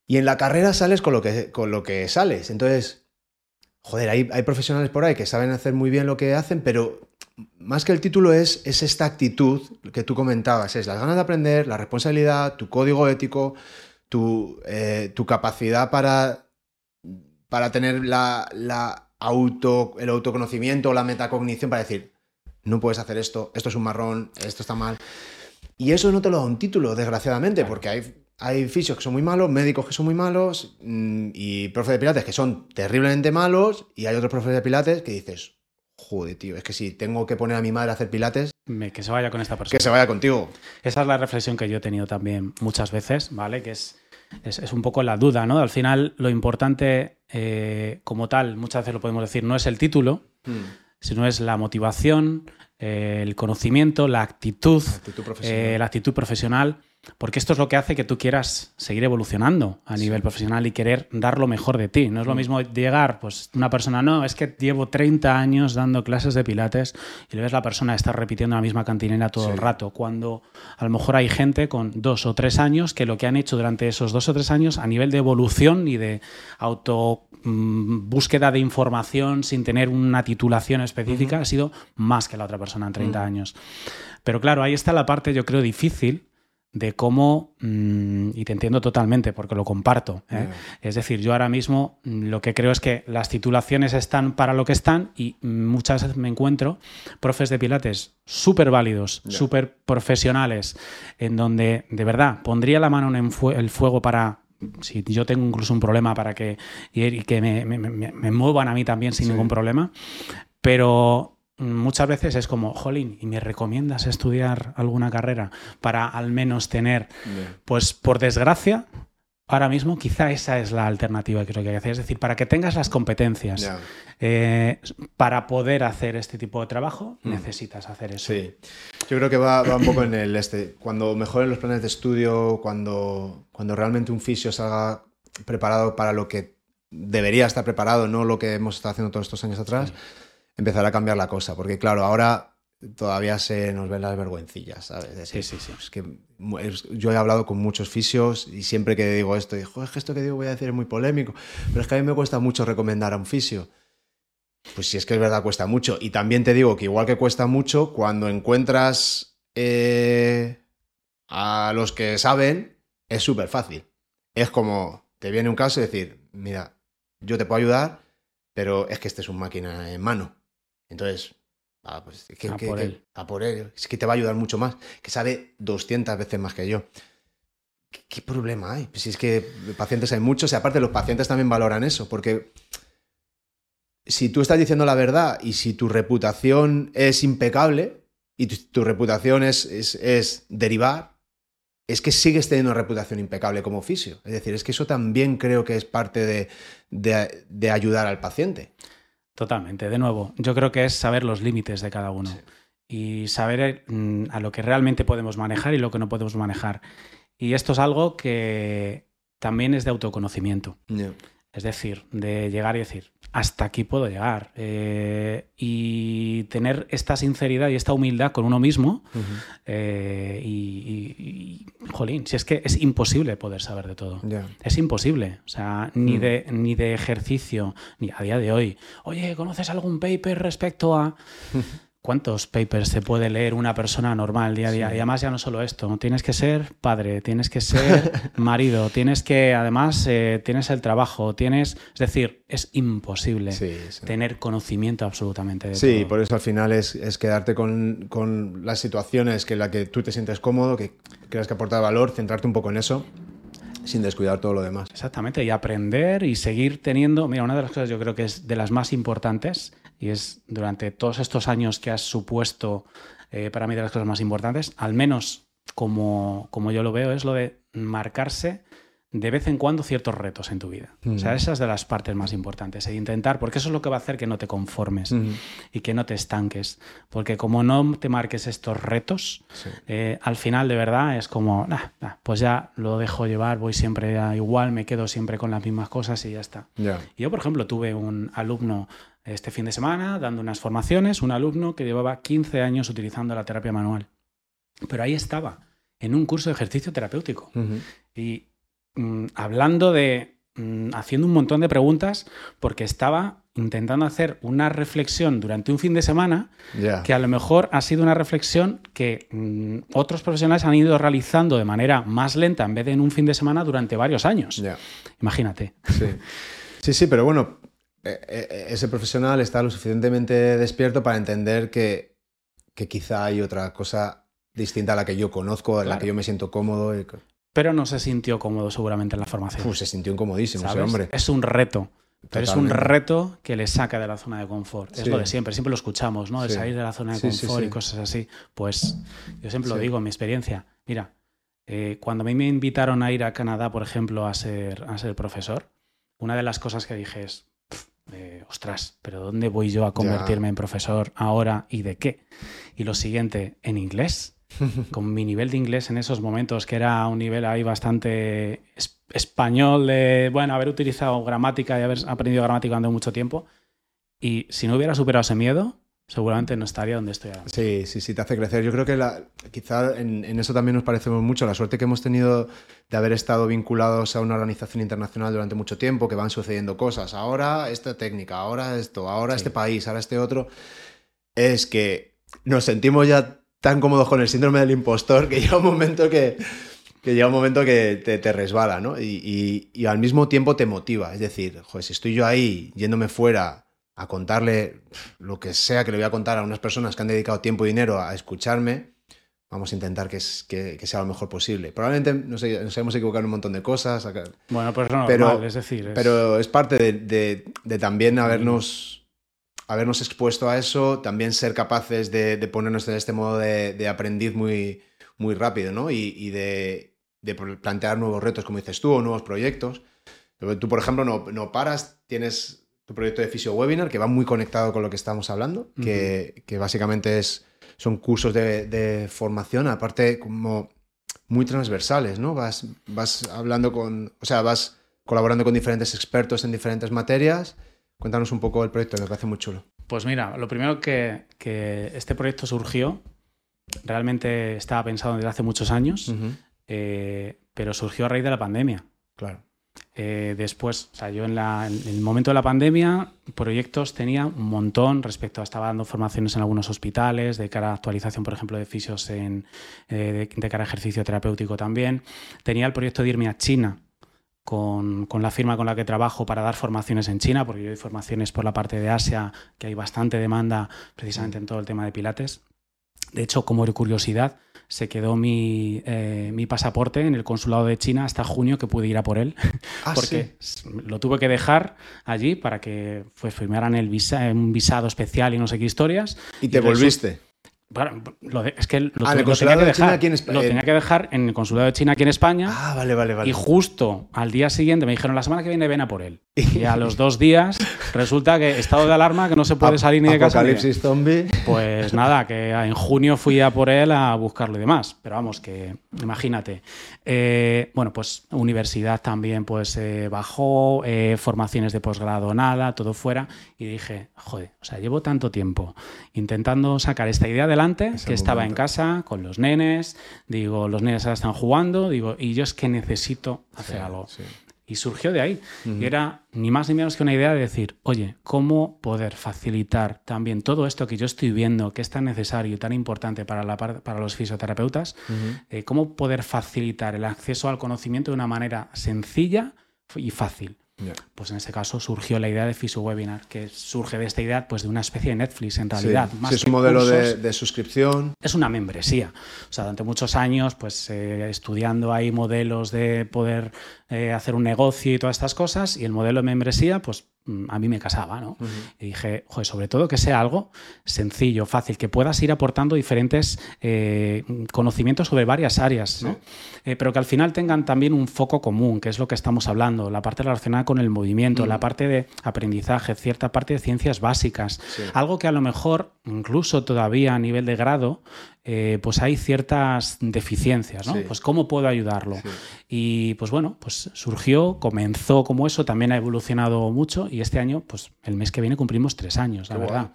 Y en la carrera sales con lo que, con lo que sales. Entonces, joder, hay, hay profesionales por ahí que saben hacer muy bien lo que hacen, pero más que el título es, es esta actitud que tú comentabas, es las ganas de aprender, la responsabilidad, tu código ético, tu, eh, capacidad para, para tener la, auto, el autoconocimiento, la metacognición para decir, no puedes hacer esto, esto es un marrón, esto está mal. Y eso no te lo da un título, desgraciadamente, porque hay, hay fisios que son muy malos, médicos que son muy malos mm, y profes de pilates que son terriblemente malos y hay otros profes de pilates que dices, joder, tío, es que si tengo que poner a mi madre a hacer pilates... que se vaya con esta persona. Que se vaya contigo. Esa es la reflexión que yo he tenido también muchas veces, ¿vale? Que es, es, un poco la duda, ¿no? Al final, lo importante eh, como tal, muchas veces lo podemos decir, no es el título, hmm. sino es la motivación, eh, el conocimiento, la actitud, eh, la actitud profesional porque esto es lo que hace que tú quieras seguir evolucionando a nivel profesional y querer dar lo mejor de ti. No es lo mm. mismo llegar, pues una persona, no, es que llevo 30 años dando clases de pilates y le ves la persona estar repitiendo la misma cantinera todo el rato, cuando a lo mejor hay gente con dos o tres años que lo que han hecho durante esos dos o tres años a nivel de evolución y de auto mm, búsqueda de información sin tener una titulación específica ha sido más que la otra persona en 30 mm. años. Pero claro, ahí está la parte, yo creo, difícil de cómo, mm, y te entiendo totalmente porque lo comparto, ¿eh? es decir, yo ahora mismo mm, lo que creo es que las titulaciones están para lo que están y muchas veces me encuentro profes de pilates súper válidos, súper profesionales, en donde de verdad pondría la mano en el fuego para si yo tengo incluso un problema para que, y que me, muevan a mí también sin ningún problema, pero muchas veces es como, jolín, ¿y me recomiendas estudiar alguna carrera para al menos tener, pues por desgracia, ahora mismo quizá esa es la alternativa que creo que hay que hacer, es decir, para que tengas las competencias eh, para poder hacer este tipo de trabajo, mm. necesitas hacer eso. Sí, yo creo que va, un poco en el este, cuando mejoren los planes de estudio, cuando, cuando realmente un fisio salga preparado para lo que debería estar preparado, no lo que hemos estado haciendo todos estos años atrás empezar a cambiar la cosa. Porque claro, ahora todavía se nos ven las vergüencillas, ¿sabes? sí, sí, sí. Es que yo he hablado con muchos fisios y siempre que digo esto, digo, es que esto que digo voy a decir es muy polémico, pero es que a mí me cuesta mucho recomendar a un fisio. Pues si es que es verdad, cuesta mucho. Y también te digo que igual que cuesta mucho, cuando encuentras eh, a los que saben, es súper fácil. Es como, te viene un caso y decir, mira, yo te puedo ayudar, pero es que este es un máquina en mano. Entonces, ah, pues, a, por él. a por él. Es que te va a ayudar mucho más, que sabe 200 veces más que yo. ¿Qué, problema hay? Pues si es que pacientes hay muchos y aparte los pacientes también valoran eso, porque si tú estás diciendo la verdad y si tu reputación es impecable y tu, reputación es, es, derivar, es que sigues teniendo una reputación impecable como oficio. Es decir, es que eso también creo que es parte de, ayudar al paciente. Totalmente. De nuevo, yo creo que es saber los límites de cada uno y saber mm, a lo que realmente podemos manejar y lo que no podemos manejar. Y esto es algo que también es de autoconocimiento. Es decir, de llegar y decir, hasta aquí puedo llegar. Eh, y tener esta sinceridad y esta humildad con uno mismo. Eh, y, jolín, si es que es imposible poder saber de todo. Es imposible. O sea, ni, mm. de, ni de ejercicio, ni a día de hoy. Oye, ¿conoces algún paper respecto a... ¿Cuántos papers se puede leer una persona normal día a día? Y además ya no solo esto, tienes que ser padre, tienes que ser marido, tienes que, además, eh, tienes el trabajo, tienes, es decir, es imposible tener conocimiento absolutamente de sí, todo. Sí, por eso al final es, quedarte con, las situaciones que en las que tú te sientes cómodo, que creas que aporta valor, centrarte un poco en eso sin descuidar todo lo demás. Exactamente, y aprender y seguir teniendo, mira, una de las cosas yo creo que es de las más importantes y es durante todos estos años que has supuesto eh, para mí de las cosas más importantes, al menos como, como yo lo veo, es lo de marcarse de vez en cuando ciertos retos en tu vida. O sea, esa es de las partes más importantes. E intentar, porque eso es lo que va a hacer que no te conformes y que no te estanques. Porque como no te marques estos retos, eh, al final de verdad es como, pues ya lo dejo llevar, voy siempre igual, me quedo siempre con las mismas cosas y ya está. yo, por ejemplo, tuve un alumno este fin de semana dando unas formaciones, un alumno que llevaba 15 años utilizando la terapia manual. Pero ahí estaba, en un curso de ejercicio terapéutico. Y Mm, hablando de, mm, haciendo un montón de preguntas, porque estaba intentando hacer una reflexión durante un fin de semana, que a lo mejor ha sido una reflexión que mm, otros profesionales han ido realizando de manera más lenta en vez de en un fin de semana durante varios años. Imagínate. Sí. sí, pero bueno, ese profesional está lo suficientemente despierto para entender que, que quizá hay otra cosa distinta a la que yo conozco, en la que yo me siento cómodo. Y pero no se sintió cómodo seguramente en la formación. se sintió incomodísimo ese hombre. Es un reto. Pero es un reto que le saca de la zona de confort. Es lo de siempre, siempre lo escuchamos, ¿no? De salir de la zona de confort y cosas así. Pues yo siempre lo digo en mi experiencia. Mira, eh, cuando a mí me invitaron a ir a Canadá, por ejemplo, a ser, a ser profesor, una de las cosas que dije es, eh, ostras, pero ¿dónde voy yo a convertirme en profesor ahora y de qué? Y lo siguiente, ¿en inglés? con mi nivel de inglés en esos momentos, que era un nivel ahí bastante español, de, bueno, haber utilizado gramática y haber aprendido gramática durante mucho tiempo. Y si no hubiera superado ese miedo, seguramente no estaría donde estoy ahora. Sí, sí, sí, te hace crecer. Yo creo que la, quizá en, eso también nos parecemos mucho. La suerte que hemos tenido de haber estado vinculados a una organización internacional durante mucho tiempo, que van sucediendo cosas. Ahora esta técnica, ahora esto, ahora este país, ahora este otro. Es que nos sentimos ya tan cómodos con el síndrome del impostor que llega un momento que, llega un momento que te, resbala, ¿no? Y, al mismo tiempo te motiva. Es decir, joder, si estoy yo ahí yéndome fuera a contarle lo que sea que le voy a contar a unas personas que han dedicado tiempo y dinero a escucharme, vamos a intentar que, sea lo mejor posible. Probablemente nos, nos hemos equivocado en un montón de cosas. Bueno, pues no, pero, es decir. Pero es parte de también habernos habernos expuesto a eso, también ser capaces de, ponernos en este modo de, aprendiz muy, muy rápido, ¿no? Y, de, plantear nuevos retos, como dices tú, o nuevos proyectos. Tú, por ejemplo, no, paras, tienes tu proyecto de Fisio Webinar, que va muy conectado con lo que estamos hablando, que, básicamente es, son cursos de, formación, aparte como muy transversales, ¿no? Vas, vas hablando con, o sea, vas colaborando con diferentes expertos en diferentes materias Cuéntanos un poco el proyecto, me parece muy chulo. Pues mira, lo primero que, que este proyecto surgió, realmente estaba pensado desde hace muchos años, eh, pero surgió a raíz de la pandemia. Claro. Eh, después, o sea, yo en, la- en el momento de la pandemia, proyectos tenía un montón respecto a, estaba dando formaciones en algunos hospitales, de cara a actualización, por ejemplo, de fisios en, eh, de, de cara a ejercicio terapéutico también. Tenía el proyecto de irme a China con, con la firma con la que trabajo para dar formaciones en China, porque yo doy formaciones por la parte de Asia, que hay bastante demanda precisamente en todo el tema de pilates. De hecho, como curiosidad, se quedó mi, eh, mi pasaporte en el consulado de China hasta junio que pude ir a por él, Ah, porque lo tuve que dejar allí para que pues, firmaran el visa, un visado especial y no sé qué historias. Y te volviste. Bueno, lo de- es que lo, Ah, lo tenía que de China dejar. aquí en Lo en- tenía que dejar en el consulado de China aquí en España. Ah, vale, vale, vale. Y justo al día siguiente me dijeron, la semana que viene ven a por él. Y a los dos días resulta que estado de alarma, que no se puede salir ni de casa. de- Apocalipsis zombie. Pues nada, que en junio fui a por él a buscarlo y demás. Pero vamos, que imagínate. Eh, bueno, pues universidad también pues eh, bajó, eh, formaciones de posgrado nada, todo fuera. Y dije, joder, o sea, llevo tanto tiempo intentando sacar esta idea Es que estaba en casa con los nenes, digo, los nenes ahora están jugando, digo, y yo es que necesito hacer algo. Sí. Y surgió de ahí. Y era ni más ni menos que una idea de decir, oye, ¿cómo poder facilitar también todo esto que yo estoy viendo, que es tan necesario y tan importante para, la par- para los fisioterapeutas? eh, ¿Cómo poder facilitar el acceso al conocimiento de una manera sencilla y fácil? Pues en este caso surgió la idea de Fisio Webinar, que surge de esta idea pues de una especie de Netflix en realidad. Sí, más sí, es un modelo de suscripción. es una membresía. O sea, durante muchos años, pues eh, estudiando ahí modelos de poder eh, hacer un negocio y todas estas cosas, y el modelo de membresía, pues mm, a mí me casaba, ¿no? Y dije, joder, sobre todo que sea algo sencillo, fácil, que puedas ir aportando diferentes eh, conocimientos sobre varias áreas, ¿no? Eh, pero que al final tengan también un foco común, que es lo que estamos hablando, la parte relacionada con el movimiento, la parte de aprendizaje, cierta parte de ciencias básicas, Sí. algo que a lo mejor, incluso todavía a nivel de grado, eh, pues hay ciertas deficiencias, ¿no? Sí. Pues cómo puedo ayudarlo. Sí. Y pues bueno, pues surgió, comenzó como eso, también ha evolucionado mucho y este año, pues el mes que viene cumplimos tres años, la Qué verdad.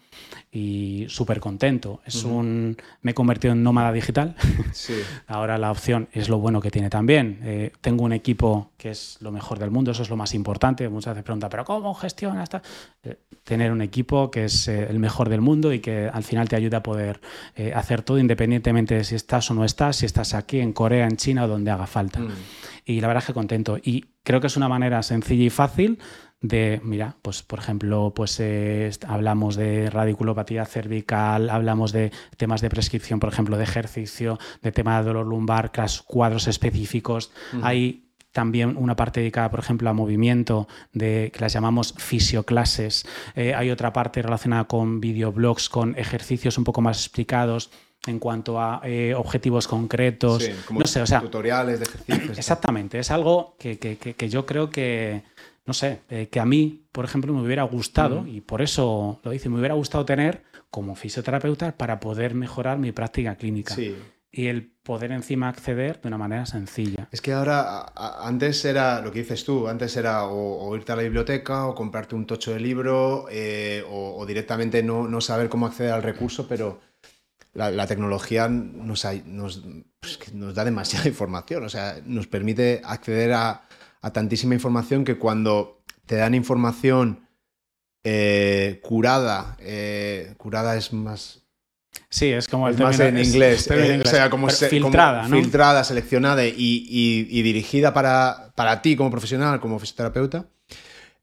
Y súper contento. Es un... Me he convertido en nómada digital. Sí. Ahora la opción es lo bueno que tiene también. Eh, tengo un equipo que es lo mejor del mundo, eso es lo más importante. Muchas veces preguntan, ¿pero cómo gestionas? esta-?" Eh, tener un equipo que es eh, el mejor del mundo y que al final te ayuda a poder eh, hacer todo independientemente de si estás o no estás, si estás aquí, en Corea, en China o donde haga falta. Mm. Y la verdad es que contento. Y creo que es una manera sencilla y fácil de, mira, pues por ejemplo, pues eh, hablamos de radiculopatía cervical, hablamos de temas de prescripción, por ejemplo, de ejercicio, de tema de dolor lumbar, cuadros específicos. Hay también una parte dedicada, por ejemplo, a movimiento, de, que las llamamos fisioclases. Eh, hay otra parte relacionada con videoblogs, con ejercicios un poco más explicados en cuanto a eh, objetivos concretos. Sí, como no sé, o sea, tutoriales de ejercicios. Exactamente, es algo que, que- que- que yo creo que, no sé, eh, que a mí, por ejemplo, me hubiera gustado, y por eso lo dice, me hubiera gustado tener como fisioterapeuta para poder mejorar mi práctica clínica. Sí. Y el poder encima acceder de una manera sencilla. Es que ahora, a- antes era lo que dices tú, antes era o, o irte a la biblioteca o comprarte un tocho de libro eh, o, o directamente no, no saber cómo acceder al recurso, pero la, la tecnología nos, pues nos da demasiada información, o sea, nos permite acceder a, a tantísima información que cuando te dan información eh, curada, eh, curada es más, Sí, es como el es más en es- inglés, eh, en inglés. o sea, como, se- como filtrada, ¿no? filtrada, seleccionada y, y- y dirigida para, para ti como profesional, como fisioterapeuta,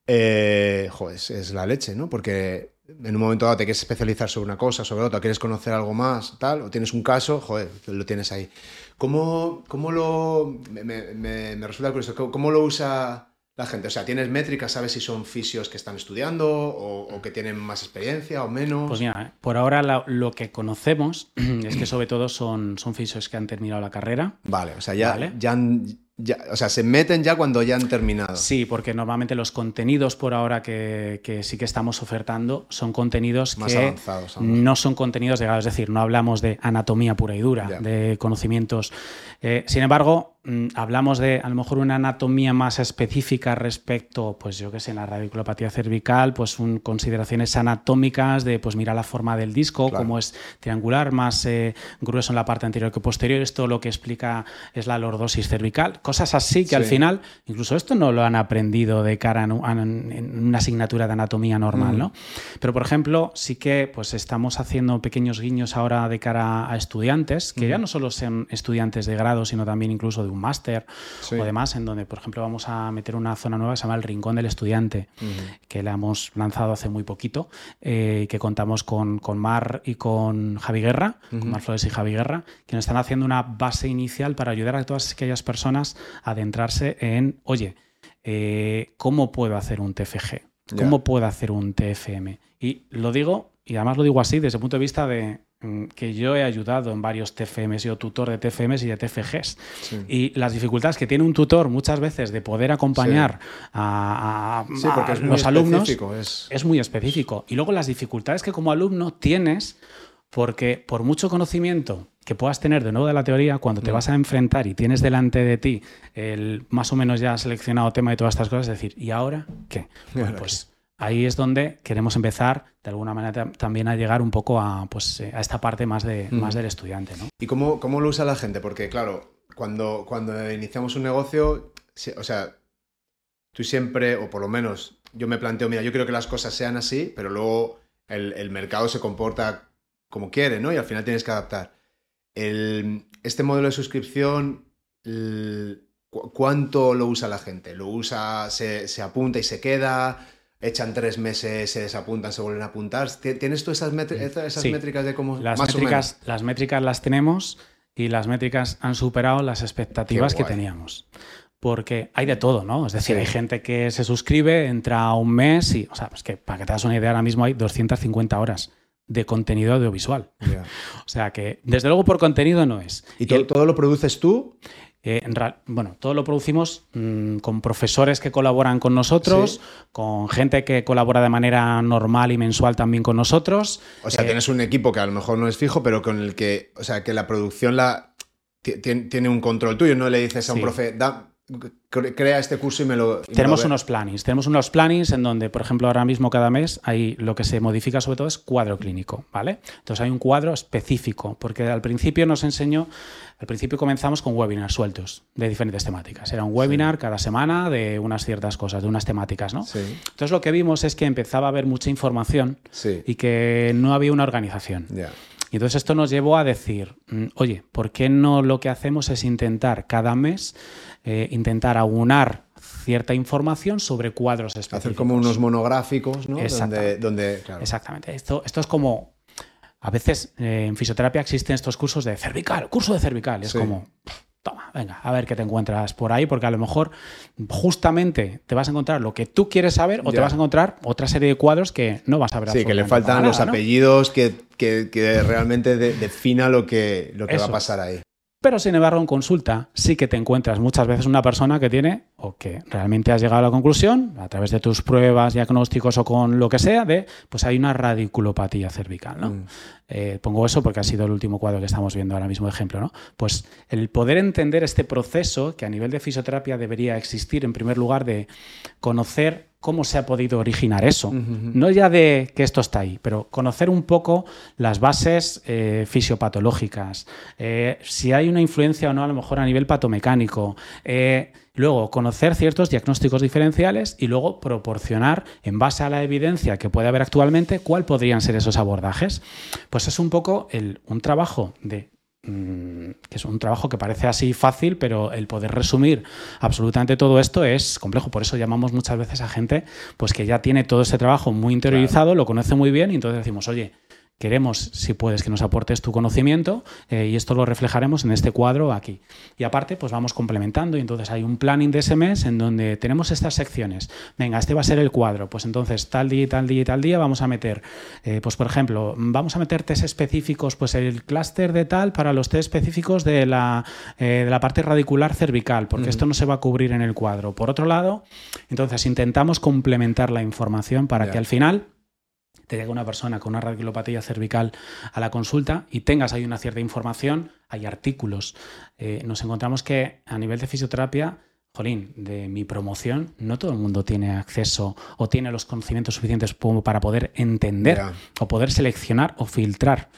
eh, joder, es, es la leche, ¿no? Porque en un momento dado te quieres especializar sobre una cosa, sobre otra, quieres conocer algo más, tal, o tienes un caso, joder, lo tienes ahí. ¿Cómo, cómo lo... Me, me- me- resulta curioso, ¿cómo, cómo lo usa la gente? O sea, ¿tienes métricas? ¿Sabes si son fisios que están estudiando o, o que tienen más experiencia o menos? Pues mira, por ahora la- lo que conocemos es que sobre todo son, son fisios que han terminado la carrera. Vale, o sea, ya, Vale. ya, han- ya- o sea, se meten ya cuando ya han terminado. Sí, porque normalmente los contenidos por ahora que, que sí que estamos ofertando son contenidos Más que avanzados, no son contenidos de es decir, no hablamos de anatomía pura y dura, Ya. de conocimientos. Eh, sin embargo, hablamos de a lo mejor una anatomía más específica respecto, pues yo que sé, en la radiculopatía cervical, pues un, consideraciones anatómicas de, pues mira la forma del disco, cómo es triangular, más eh, grueso en la parte anterior que posterior, esto lo que explica es la lordosis cervical, cosas así que al final, incluso esto no lo han aprendido de cara en, una asignatura de anatomía normal, mm. ¿no? Pero por ejemplo, sí que pues estamos haciendo pequeños guiños ahora de cara a estudiantes, que ya no solo sean estudiantes de grado, sino también incluso de un máster o demás, en donde, por ejemplo, vamos a meter una zona nueva que se llama el Rincón del Estudiante, que la hemos lanzado hace muy poquito, eh, que contamos con, con, Mar y con Javi Guerra, con Mar Flores y Javi Guerra, que nos están haciendo una base inicial para ayudar a todas aquellas personas a adentrarse en, oye, eh, ¿cómo puedo hacer un TFG? ¿Cómo puedo hacer un TFM? Y lo digo, y además lo digo así desde el punto de vista de que yo he ayudado en varios TFMs, he sido tutor de TFMs y de TFGs. Y las dificultades que tiene un tutor muchas veces de poder acompañar a, los alumnos es... muy específico. Y luego las dificultades que como alumno tienes, porque por mucho conocimiento que puedas tener de nuevo de la teoría, cuando te mm. vas a enfrentar y tienes delante de ti el más o menos ya seleccionado tema de todas estas cosas, es decir, ¿y ahora qué? pues ahí es donde queremos empezar de alguna manera también a llegar un poco a, pues, eh, a esta parte más, de, mm. más del estudiante. ¿no? ¿Y cómo, cómo, lo usa la gente? Porque claro, cuando, cuando iniciamos un negocio, o sea, tú siempre, o por lo menos yo me planteo, mira, yo creo que las cosas sean así, pero luego el, mercado se comporta como quiere, ¿no? Y al final tienes que adaptar. El, este modelo de suscripción, ¿cuánto lo usa la gente? ¿Lo usa, se, se apunta y se queda? Echan tres meses, se desapuntan, se vuelven a apuntar. ¿Tienes tú esas, esas métricas de cómo las métricas, Las métricas las tenemos y las métricas han superado las expectativas que teníamos. Porque hay de todo, ¿no? Es decir, hay gente que se suscribe, entra un mes y, o sea, es que para que te das una idea, ahora mismo hay 250 horas de contenido audiovisual. o sea que, desde luego, por contenido no es. ¿Y, todo lo produces tú? Eh, bueno, todo lo producimos mm, con profesores que colaboran con nosotros, con gente que colabora de manera normal y mensual también con nosotros. O sea, eh, tienes un equipo que a lo mejor no es fijo, pero con el que, o sea, que la producción la tiene un control tuyo, no le dices a un profe, crea este curso y me lo... tenemos unos plannings, tenemos unos plannings en donde, por ejemplo, ahora mismo cada mes hay lo que se modifica sobre todo es cuadro clínico, ¿vale? Entonces hay un cuadro específico, porque al principio nos enseñó, al principio comenzamos con webinars sueltos de diferentes temáticas. Era un webinar cada semana de unas ciertas cosas, de unas temáticas, ¿no? Sí. Entonces lo que vimos es que empezaba a haber mucha información y que no había una organización. Y entonces esto nos llevó a decir, mm, oye, ¿por qué no lo que hacemos es intentar cada mes eh, intentar aunar cierta información sobre cuadros específicos. Hacer como unos monográficos, ¿no? Donde, Exactamente. Esto, esto es como... A veces eh, en fisioterapia existen estos cursos de cervical, curso de cervical. es como, toma, venga, a ver qué te encuentras por ahí, porque a lo mejor justamente te vas a encontrar lo que tú quieres saber o te vas a encontrar otra serie de cuadros que no vas a ver. Sí, que le faltan los apellidos que, que, realmente defina lo que, lo que va a pasar ahí. Pero sin embargo, en consulta sí que te encuentras muchas veces una persona que tiene, o que realmente has llegado a la conclusión, a través de tus pruebas, diagnósticos o con lo que sea, de, pues hay una radiculopatía cervical, ¿no? Mm. Eh, pongo eso porque ha sido el último cuadro que estamos viendo ahora mismo de ejemplo, ¿no? Pues el poder entender este proceso que a nivel de fisioterapia debería existir, en primer lugar, de conocer cómo se ha podido originar eso. No ya de que esto está ahí, pero conocer un poco las bases eh, fisiopatológicas, eh, si hay una influencia o no a lo mejor a nivel patomecánico. Eh, luego, conocer ciertos diagnósticos diferenciales y luego proporcionar, en base a la evidencia que puede haber actualmente, cuál podrían ser esos abordajes. Pues es un poco un trabajo de que es un trabajo que parece así fácil, pero el poder resumir absolutamente todo esto es complejo. Por eso llamamos muchas veces a gente pues que ya tiene todo ese trabajo muy interiorizado, lo conoce muy bien, y entonces decimos, oye, Queremos, si puedes, que nos aportes tu conocimiento eh, y esto lo reflejaremos en este cuadro aquí. Y aparte, pues vamos complementando y entonces hay un planning de ese mes en donde tenemos estas secciones. Venga, este va a ser el cuadro. Pues entonces tal día, tal día y tal día vamos a meter, eh, pues por ejemplo, vamos a meter test específicos, pues el clúster de tal para los test específicos de la, eh, de la parte radicular cervical, porque esto no se va a cubrir en el cuadro. Por otro lado, entonces intentamos complementar la información para que al final te llega una persona con una radiculopatía cervical a la consulta y tengas ahí una cierta información, hay artículos. Eh, nos encontramos que a nivel de fisioterapia jolín, de mi promoción, no todo el mundo tiene acceso o tiene los conocimientos suficientes para poder entender o poder seleccionar o filtrar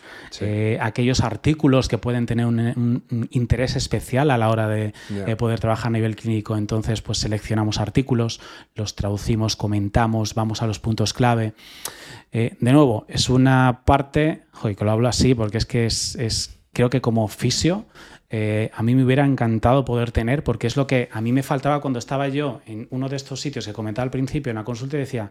eh, aquellos artículos que pueden tener un, interés especial a la hora de poder trabajar a nivel clínico. Entonces, pues seleccionamos artículos, los traducimos, comentamos, vamos a los puntos clave. Eh, de nuevo, es una parte, joder, que lo hablo así porque es que es, es creo que como fisio eh, a mí me hubiera encantado poder tener, porque es lo que a mí me faltaba cuando estaba yo en uno de estos sitios que comentaba al principio en la consulta y decía,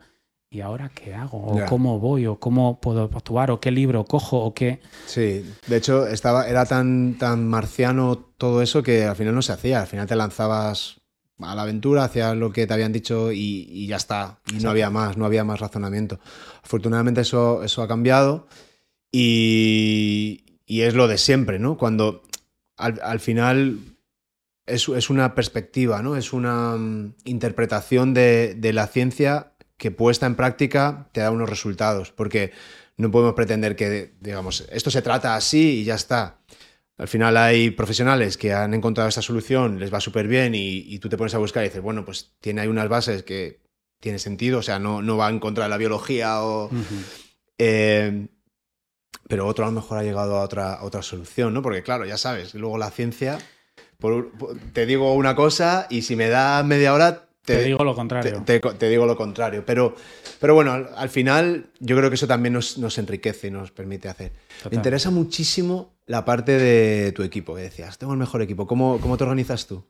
¿y ahora qué hago? ¿O cómo voy? ¿O cómo puedo actuar? ¿O qué libro cojo? ¿O qué? Sí, de hecho estaba, era tan, tan marciano todo eso que al final no se hacía. Al final te lanzabas a la aventura, hacías lo que te habían dicho y, ya está. Y no había más, no había más razonamiento. Afortunadamente eso, eso ha cambiado y, y es lo de siempre, ¿no? Cuando al, final es, una perspectiva, ¿no? Es una mm, interpretación de, la ciencia que puesta en práctica te da unos resultados, porque no podemos pretender que, digamos, esto se trata así y ya está. Al final hay profesionales que han encontrado esa solución, les va súper bien y, tú te pones a buscar y dices, bueno, pues tiene ahí unas bases que tiene sentido, o sea, no, no va en contra de la biología o pero otro a lo mejor ha llegado a otra, otra solución, ¿no? Porque claro, ya sabes, luego la ciencia, te digo una cosa y si me da media hora... Te, digo lo contrario. Te, digo lo contrario. Pero, pero bueno, al, final yo creo que eso también nos, enriquece y nos permite hacer. Me interesa muchísimo la parte de tu equipo, que decías, tengo el mejor equipo. ¿Cómo, cómo te organizas tú?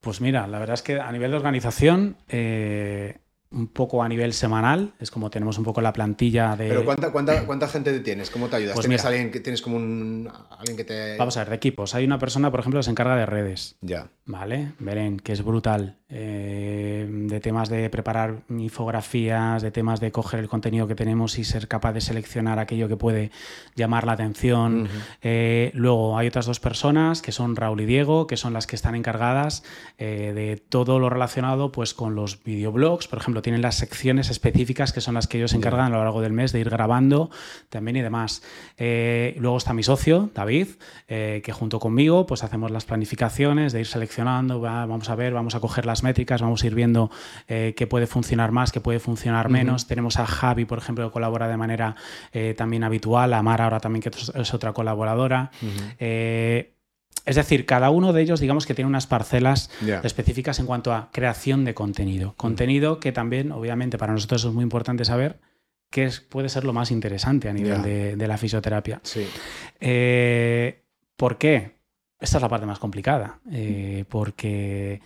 Pues mira, la verdad es que a nivel de organización... Eh, un poco a nivel semanal, es como tenemos un poco la plantilla de... Pero ¿cuánta, cuánta, cuánta gente tienes? ¿Cómo te ayudas? Pues ¿Tienes alguien que tienes como un alguien que te Vamos a ver, de equipos. Hay una persona, por ejemplo, que se encarga de redes. Ya. ¿Vale? Beren, que es brutal. Eh, de temas de preparar infografías, de temas de coger el contenido que tenemos y ser capaz de seleccionar aquello que puede llamar la atención. Eh, luego hay otras dos personas que son Raúl y Diego, que son las que están encargadas eh, de todo lo relacionado pues con los videoblogs, por ejemplo tienen las secciones específicas que son las que ellos se encargan a lo largo del mes de ir grabando también y demás. Eh, luego está mi socio, David, eh, que junto conmigo pues hacemos las planificaciones de ir seleccionando, vamos a ver, vamos a coger las métricas, vamos a ir viendo eh, qué puede funcionar más, qué puede funcionar menos. Tenemos a Javi, por ejemplo, que colabora de manera también habitual, a Mara ahora también que es otra colaboradora. Es decir, cada uno de ellos, digamos que tiene unas parcelas específicas en cuanto a creación de contenido. Contenido que también, obviamente, para nosotros es muy importante saber que puede ser lo más interesante a nivel de, la fisioterapia. Sí. Eh, ¿Por qué? Esta es la parte más complicada. Eh, porque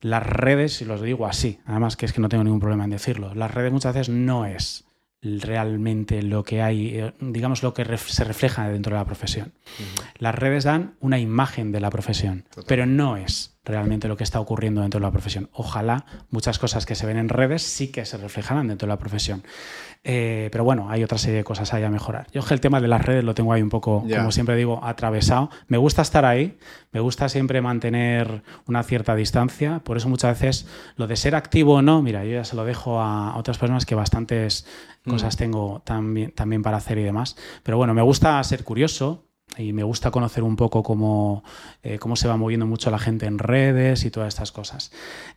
las redes, y los digo así, además que es que no tengo ningún problema en decirlo, las redes muchas veces no es realmente lo que hay, eh, digamos, lo que se refleja dentro de la profesión. Las redes dan una imagen de la profesión, pero no es realmente lo que está ocurriendo dentro de la profesión. Ojalá muchas cosas que se ven en redes sí que se reflejaran dentro de la profesión. Eh, pero bueno, hay otra serie de cosas ahí a mejorar. Yo el tema de las redes lo tengo ahí un poco, como siempre digo, atravesado. Me gusta estar ahí, me gusta siempre mantener una cierta distancia. Por eso muchas veces lo de ser activo o no, mira, yo ya se lo dejo a otras personas que bastantes cosas mm. tengo también, también para hacer y demás. Pero bueno, me gusta ser curioso, y me gusta conocer un poco cómo, eh, cómo, se va moviendo mucho la gente en redes y todas estas cosas.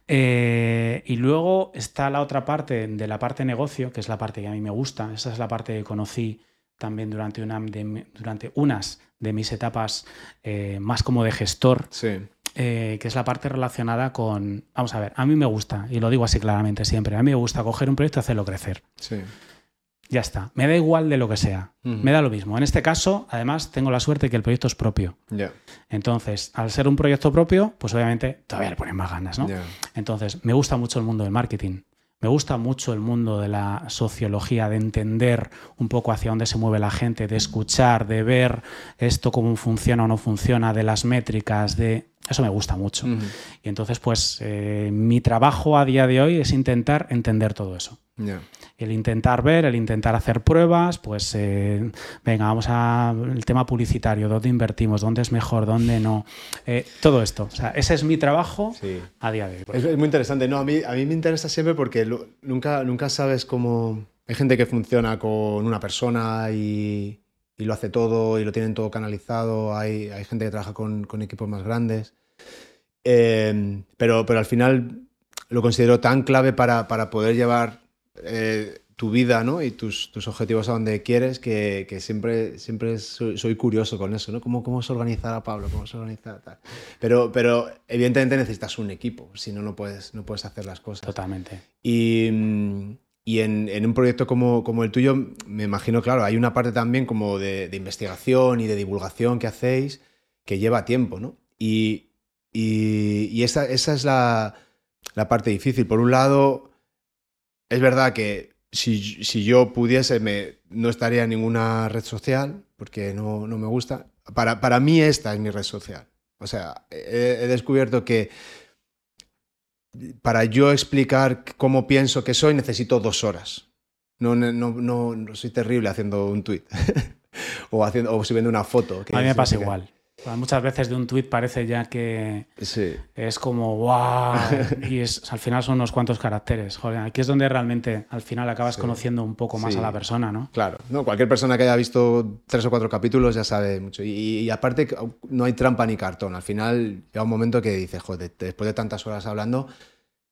Eh, y luego está la otra parte de la parte negocio, que es la parte que a mí me gusta. Esa es la parte que conocí también durante, una durante unas de mis etapas eh, más como de gestor. que es la parte relacionada con, vamos a ver, a mí me gusta, y lo digo así claramente siempre, a mí me gusta coger un proyecto y hacerlo crecer. Sí. Ya está. Me da igual de lo que sea. Me da lo mismo. En este caso, además, tengo la suerte de que el proyecto es propio. Entonces, al ser un proyecto propio, pues obviamente todavía le ponen más ganas, ¿no? Entonces, me gusta mucho el mundo del marketing. Me gusta mucho el mundo de la sociología, de entender un poco hacia dónde se mueve la gente, de escuchar, de ver esto cómo funciona o no funciona, de las métricas, de... Eso me gusta mucho. Y entonces, pues, eh, mi trabajo a día de hoy es intentar entender todo eso. El intentar ver, el intentar hacer pruebas, pues eh, venga, vamos al tema publicitario, dónde invertimos, dónde es mejor, dónde no, eh, todo esto. O sea, ese es mi trabajo a día de hoy. Es, muy interesante, no, a mí, a mí me interesa siempre porque nunca, nunca sabes cómo, Hay gente que funciona con una persona y, lo hace todo y lo tienen todo canalizado. Hay, hay gente que trabaja con, equipos más grandes. Em, pero, pero al final lo considero tan clave para, poder llevar eh, tu vida ¿no? y tus, tus, objetivos a donde quieres que, siempre, siempre soy, curioso con eso, ¿no? ¿Cómo, ¿Cómo se organiza a Pablo? ¿Cómo se organiza tal? Pero, pero evidentemente necesitas un equipo, si no, no puedes, no puedes hacer las cosas. Totalmente. Y, y en, en, un proyecto como, como, el tuyo, me imagino, claro, hay una parte también como de, de investigación y de divulgación que hacéis que lleva tiempo, ¿no? Y, y, y esa, esa, es la, la parte difícil. Por un lado, es verdad que si, yo pudiese, me, no estaría en ninguna red social, porque no, me gusta. Para, para, mí esta es mi red social. O sea, he, descubierto que para yo explicar cómo pienso que soy necesito dos horas. No, no, no, soy terrible haciendo un tweet o, haciendo, o subiendo una foto. a mí me pasa igual. Muchas veces de un tuit parece ya que es como wow y es, al final son unos cuantos caracteres. Joder, aquí es donde realmente al final acabas conociendo un poco más a la persona, ¿no? Claro, no, cualquier persona que haya visto tres o cuatro capítulos ya sabe mucho. Y, aparte no hay trampa ni cartón. Al final llega un momento que dices, joder, después de tantas horas hablando,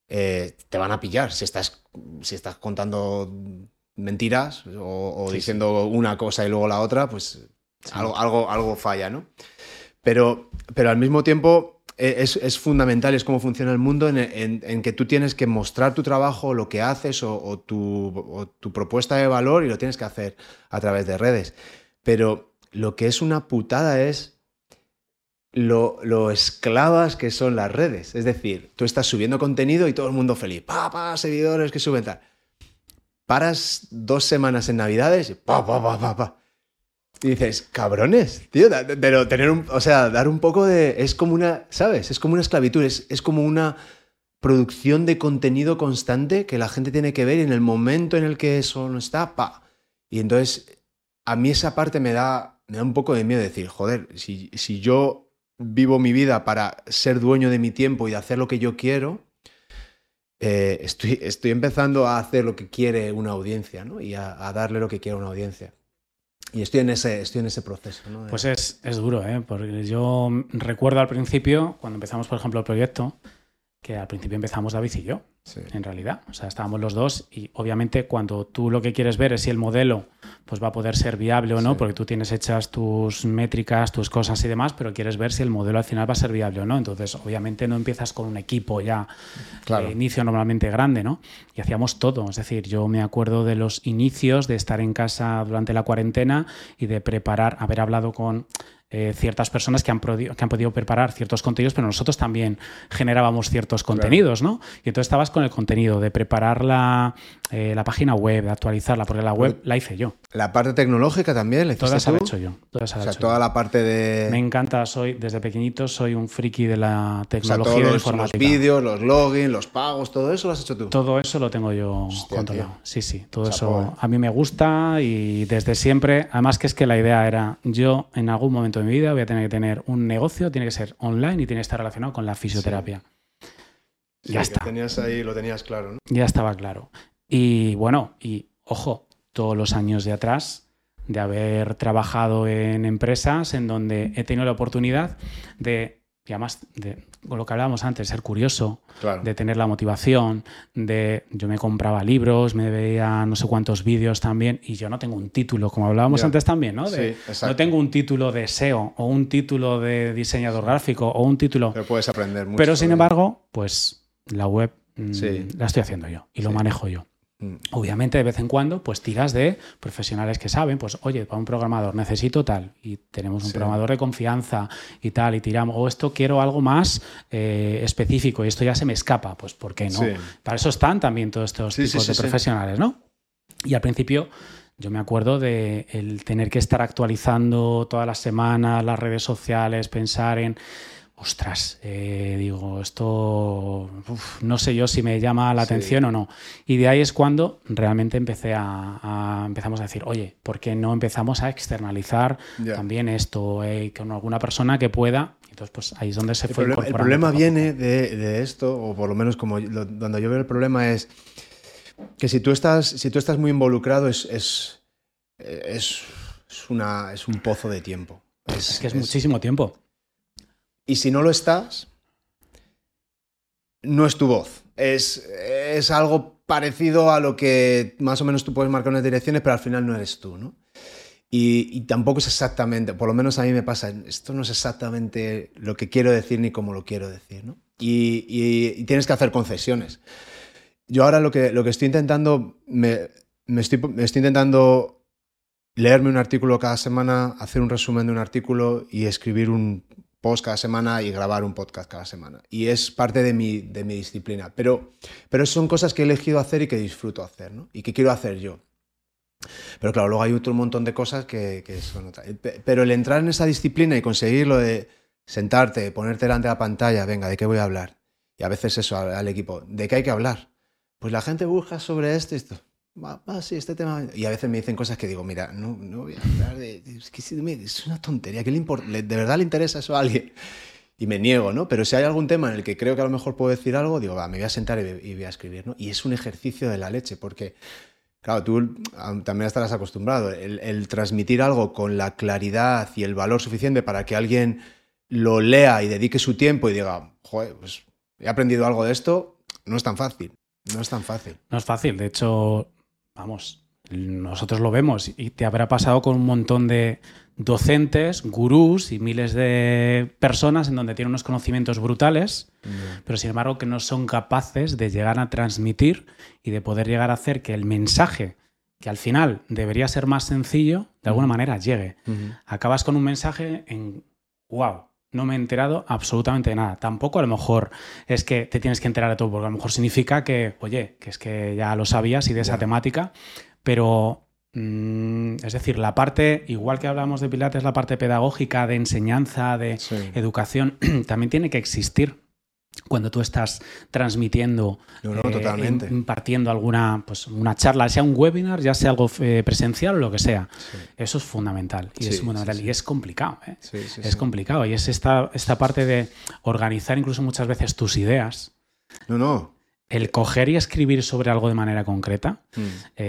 eh, te van a pillar. Si estás, si estás contando mentiras o, diciendo una cosa y luego la otra, pues algo, algo, algo falla, ¿no? Pero, pero al mismo tiempo e, es, fundamental, es cómo funciona el mundo en, que tú tienes que mostrar tu trabajo, lo que haces o, tu, propuesta de valor y lo tienes que hacer a través de redes. Pero lo que es una putada es lo, esclavas que son las redes. Es decir, tú estás subiendo contenido y todo el mundo feliz. Pa, pa, seguidores que suben tal. Paras dos semanas en Navidades y pa, pa, pa, pa, pa. Y dices, cabrones, tío, pero tener un, o sea, dar un poco de, es como una, ¿sabes? Es como una esclavitud, es, es como una producción de contenido constante que la gente tiene que ver y en el momento en el que eso no está, pa. Y entonces, a mí esa parte me da, me da un poco de miedo decir, joder, si, si yo vivo mi vida para ser dueño de mi tiempo y hacer lo que yo quiero, eh, estoy, estoy empezando a hacer lo que quiere una audiencia, ¿no? Y a, a darle lo que quiere una audiencia. Y estoy en ese, estoy en ese proceso. Pues es, es duro, ¿eh? porque yo recuerdo al principio, cuando empezamos, por ejemplo, el proyecto, que al principio empezamos David y yo, en realidad. O sea, estábamos los dos y obviamente cuando tú lo que quieres ver es si el modelo pues va a poder ser viable o no, porque tú tienes hechas tus métricas, tus cosas y demás, pero quieres ver si el modelo al final va a ser viable o no. Entonces, obviamente no empiezas con un equipo ya de inicio normalmente grande, ¿no? Y hacíamos todo. Es decir, yo me acuerdo de los inicios de estar en casa durante la cuarentena y de preparar, haber hablado con eh, ciertas personas que han, que han, podido preparar ciertos contenidos, pero nosotros también generábamos ciertos contenidos, ¿no? Y entonces estabas con el contenido de preparar la, eh, la página web, de actualizarla, porque la web la hice yo. La parte tecnológica también, ¿la Toda esa la he hecho yo. o sea, toda la parte de... Me encanta, soy desde pequeñito soy un friki de la tecnología de informática. Los vídeos, los logins, los pagos, todo eso lo has hecho tú. Todo eso lo tengo yo controlado. Sí, sí, todo eso a mí me gusta y desde siempre, además que es que la idea era, yo en algún momento mi vida voy a tener que tener un negocio, tiene que ser online y tiene que estar relacionado con la fisioterapia. Ya está. Tenías ahí, lo tenías claro, ¿no? Ya estaba claro. Y bueno, y ojo, todos los años de atrás, de haber trabajado en empresas en donde he tenido la oportunidad de y además de lo que hablábamos antes, ser curioso, de tener la motivación, de yo me compraba libros, me veía no sé cuántos vídeos también, y yo no tengo un título, como hablábamos antes también, ¿no? no tengo un título de SEO o un título de diseñador gráfico o un título. Pero puedes aprender mucho. Pero sin embargo, pues la web mm, la estoy haciendo yo y lo manejo yo. Mm. Obviamente, de vez en cuando, pues tiras de profesionales que saben, pues, oye, para un programador necesito tal, y tenemos un programador de confianza y tal, y tiramos, o esto quiero algo más eh, específico y esto ya se me escapa, pues, ¿por qué no? Para eso están también todos estos tipos de profesionales, ¿no? Y al principio yo me acuerdo de el tener que estar actualizando todas las semanas las redes sociales, pensar en ostras, eh, digo, esto no sé yo si me llama la atención o no. Y de ahí es cuando realmente empecé a, empezamos a decir, oye, ¿por qué no empezamos a externalizar también esto eh, con alguna persona que pueda? Entonces, pues ahí es donde se fue. el problema viene de, esto, o por lo menos como donde yo veo el problema es que si tú estás, si tú estás muy involucrado es, es, es, una, es un pozo de tiempo. Es, que es, muchísimo tiempo. Y si no lo estás, no es tu voz. Es, es algo parecido a lo que más o menos tú puedes marcar unas direcciones, pero al final no eres tú, ¿no? Y, tampoco es exactamente, por lo menos a mí me pasa, esto no es exactamente lo que quiero decir ni cómo lo quiero decir, ¿no? Y, tienes que hacer concesiones. Yo ahora lo que, lo que estoy intentando, me, estoy, me estoy intentando leerme un artículo cada semana, hacer un resumen de un artículo y escribir un post cada semana y grabar un podcast cada semana. Y es parte de mi, de mi disciplina. Pero, pero son cosas que he elegido hacer y que disfruto hacer, ¿no? Y que quiero hacer yo. Pero claro, luego hay otro montón de cosas que, son otras. Pero el entrar en esa disciplina y conseguirlo de sentarte, ponerte delante de la pantalla, venga, ¿de qué voy a hablar? Y a veces eso al, equipo, ¿de qué hay que hablar? Pues la gente busca sobre esto y esto. Va, sí, este tema. Y a veces me dicen cosas que digo, mira, no, no voy a hablar de. Es, es una tontería. ¿qué le importa? ¿De verdad le interesa eso a alguien? Y me niego, ¿no? Pero si hay algún tema en el que creo que a lo mejor puedo decir algo, digo, va, me voy a sentar y, voy a escribir, ¿no? Y es un ejercicio de la leche, porque Claro, tú también estarás acostumbrado. El, transmitir algo con la claridad y el valor suficiente para que alguien lo lea y dedique su tiempo y diga, joder, pues he aprendido algo de esto, no es tan fácil. No es tan fácil. No es fácil. De hecho, vamos, nosotros lo vemos y te habrá pasado con un montón de docentes, gurús y miles de personas en donde tienen unos conocimientos brutales, pero sin embargo que no son capaces de llegar a transmitir y de poder llegar a hacer que el mensaje, que al final debería ser más sencillo, de alguna manera llegue. Acabas con un mensaje en, wow, no me he enterado absolutamente de nada. Tampoco a lo mejor es que te tienes que enterar de todo, porque a lo mejor significa que, oye, que es que ya lo sabías y de esa temática, pero Mm, es decir, la parte, igual que hablamos de Pilates, la parte pedagógica, de enseñanza, de educación, también tiene que existir cuando tú estás transmitiendo, eh, impartiendo alguna pues, una charla, sea un webinar, ya sea algo eh, presencial o lo que sea. Eso es fundamental. Y es fundamental. Y es complicado. ¿eh? es complicado. Y es esta, esta parte de organizar incluso muchas veces tus ideas. No, no el coger y escribir sobre algo de manera concreta mm.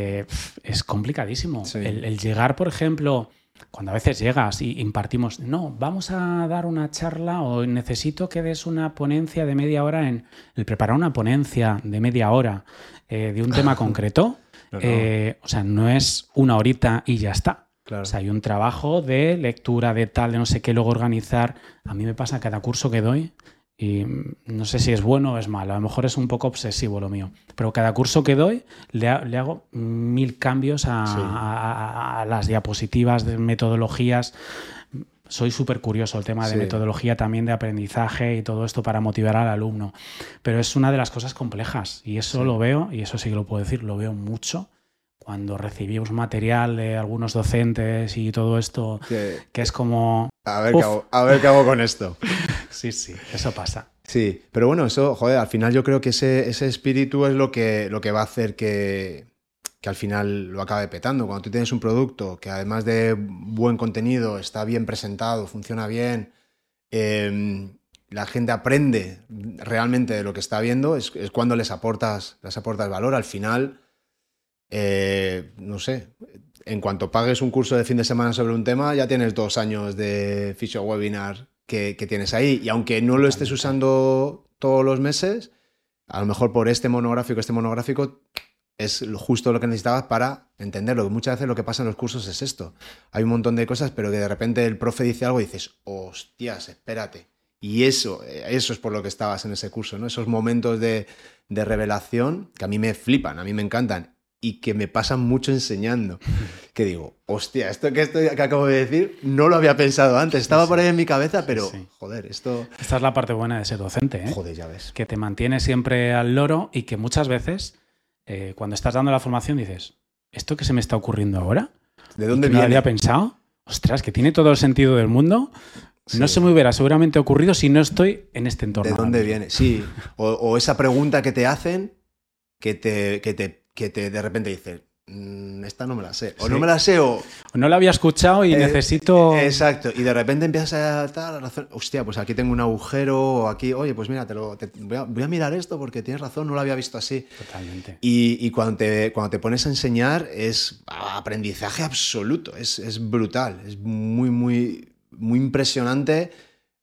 es complicadísimo. El, llegar, por ejemplo, cuando a veces llegas y impartimos, no, vamos a dar una charla o necesito que des una ponencia de media hora en el preparar una ponencia de media hora eh, de un tema concreto. Eh, o sea, no es una horita y ya está. O sea, hay un trabajo de lectura de tal, de no sé qué, luego organizar. A mí me pasa cada curso que doy, y no sé si es bueno o es malo, a lo mejor es un poco obsesivo lo mío. Pero cada curso que doy le, hago mil cambios a, las diapositivas de metodologías. Soy súper curioso el tema de metodología también de aprendizaje y todo esto para motivar al alumno. Pero es una de las cosas complejas y eso lo veo, y eso sí que lo puedo decir, lo veo mucho cuando recibimos material de algunos docentes y todo esto, que, es como... A ver, qué hago, a ver qué hago con esto. sí, sí, eso pasa. Sí, pero bueno, eso, joder, al final yo creo que ese, ese espíritu es lo que, lo que va a hacer que, que al final lo acabe petando. Cuando tú tienes un producto que además de buen contenido, está bien presentado, funciona bien, em, la gente aprende realmente de lo que está viendo, es, es, cuando les aportas, les aportas valor. Al final eh, no sé, en cuanto pagues un curso de fin de semana sobre un tema, ya tienes dos años de ficho webinar que, tienes ahí. Y aunque no lo estés usando todos los meses, a lo mejor por este monográfico, este monográfico es justo lo que necesitabas para entenderlo. Muchas veces lo que pasa en los cursos es esto. Hay un montón de cosas, pero que de repente el profe dice algo y dices, hostias, espérate. Y eso, eso es por lo que estabas en ese curso, ¿no? Esos momentos de, de revelación que a mí me flipan, a mí me encantan y que me pasan mucho enseñando. Que digo, hostia, esto que, estoy, que acabo de decir no lo había pensado antes. Estaba por ahí en mi cabeza, pero joder, esto. Esta es la parte buena de ser docente, ¿eh? Joder, ya ves. Que te mantiene siempre al loro y que muchas veces, eh, cuando estás dando la formación, dices, ¿esto que se me está ocurriendo ahora? ¿De dónde viene? No había pensado. Ostras, que tiene todo el sentido del mundo. No se me hubiera seguramente ocurrido si no estoy en este entorno. ¿De dónde viene? Sí. O, esa pregunta que te hacen que te, que te que te de repente dices, mm, esta no me la sé. O no me la sé o... No la había escuchado y Eh, necesito... Exacto, y de repente empiezas a tal, razón, hostia, pues aquí tengo un agujero, o aquí, oye, pues mira, te lo, te- voy, a, voy a mirar esto porque tienes razón, no lo había visto así. Totalmente. Y, y cuando, te, cuando te pones a enseñar es aprendizaje absoluto, es, es brutal, es muy, muy, muy impresionante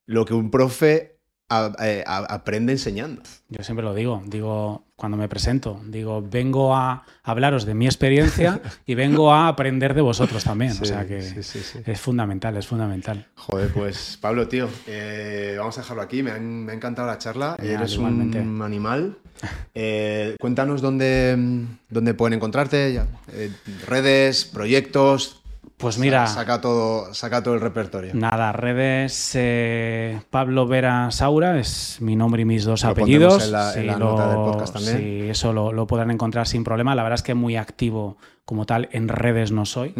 lo que un profe a- a- aprende enseñando. Yo siempre lo digo, digo, cuando me presento, digo, vengo a hablaros de mi experiencia y vengo a aprender de vosotros también. o sea que sí, sí, sí. es fundamental, es fundamental. Joder, pues Pablo, tío, eh, vamos a dejarlo aquí. Me ha, me ha encantado la charla. Genial, Eres igualmente. un animal. Eh, cuéntanos dónde, dónde pueden encontrarte, ya, eh, redes, proyectos. Pues mira, Sa- saca todo, saca todo el repertorio. nada, redes eh, Pablo Vera Saura es mi nombre y mis dos Lo apellidos. en la- en la nota del podcast también. Sí, eso lo, lo podrán encontrar sin problema. La verdad es que muy activo como tal en redes no soy.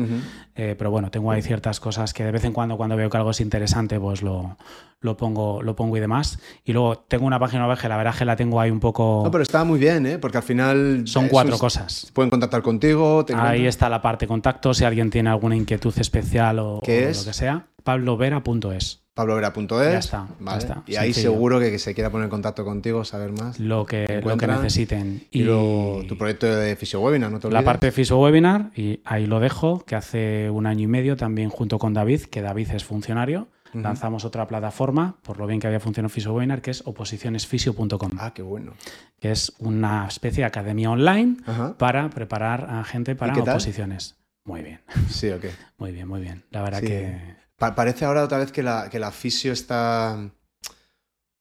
Eh, pero bueno, tengo ahí ciertas cosas que de vez en cuando, cuando veo que algo es interesante, pues lo, lo, pongo, lo pongo y demás. Y luego tengo una página web que la verdad que la tengo ahí un poco. No, pero está muy bien, ¿eh? Porque al final. Son cuatro cosas. Pueden contactar contigo. te Ahí está la parte contacto, si alguien tiene alguna inquietud especial o, ¿Qué o es? lo que sea. pablovera.es. pablovera.es. Ya está, ya vale. está, Y ahí sencillo. seguro que, que se quiera poner en contacto contigo, saber más. Lo que, lo que necesiten. Y, luego tu proyecto de Fisio Webinar, no te la parte de Fisio Webinar, y ahí lo dejo, que hace un año y medio también junto con David, que David es funcionario, lanzamos otra plataforma, por lo bien que había funcionado Fisio Webinar, que es oposicionesfisio.com, Ah, qué bueno. que es una especie de academia online Ajá. para preparar a gente para oposiciones. Muy bien, Sí, ok. muy bien, muy bien. La verdad Sí. que Pa- parece ahora otra vez que la, que la fisio está.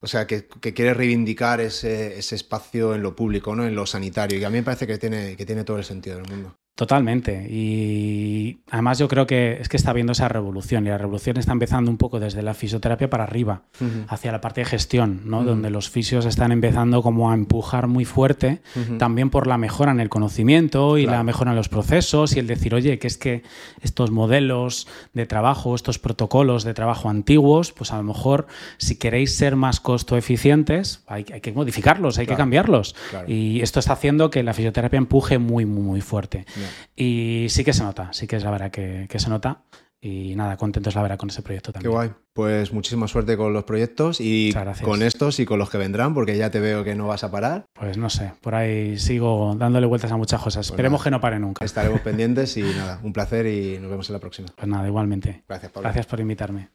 O sea, que, que quiere reivindicar ese, ese espacio en lo público, ¿no? En lo sanitario. Y a mí me parece que tiene, que tiene todo el sentido del mundo. Totalmente. Y además yo creo que es que está habiendo esa revolución y la revolución está empezando un poco desde la fisioterapia para arriba, hacia la parte de gestión, ¿no? Donde los fisios están empezando como a empujar muy fuerte, también por la mejora en el conocimiento y Claro. la mejora en los procesos y el decir, oye, que es que estos modelos de trabajo, estos protocolos de trabajo antiguos, pues a lo mejor si queréis ser más costo eficientes, hay, hay que modificarlos, hay que cambiarlos. Claro. Y esto está haciendo que la fisioterapia empuje muy, muy, muy fuerte. Ya. Y sí que se nota, sí que es la verdad que, que se nota. Y nada, contentos la verdad con ese proyecto Qué también. guay. Pues muchísima suerte con los proyectos y con estos y con los que vendrán, porque ya te veo que no vas a parar. Pues no sé, por ahí sigo dándole vueltas a muchas cosas. Esperemos nada. que no pare nunca. Estaremos pendientes y nada, un placer y nos vemos en la próxima. Pues nada, igualmente. Gracias, Pablo. Gracias por invitarme.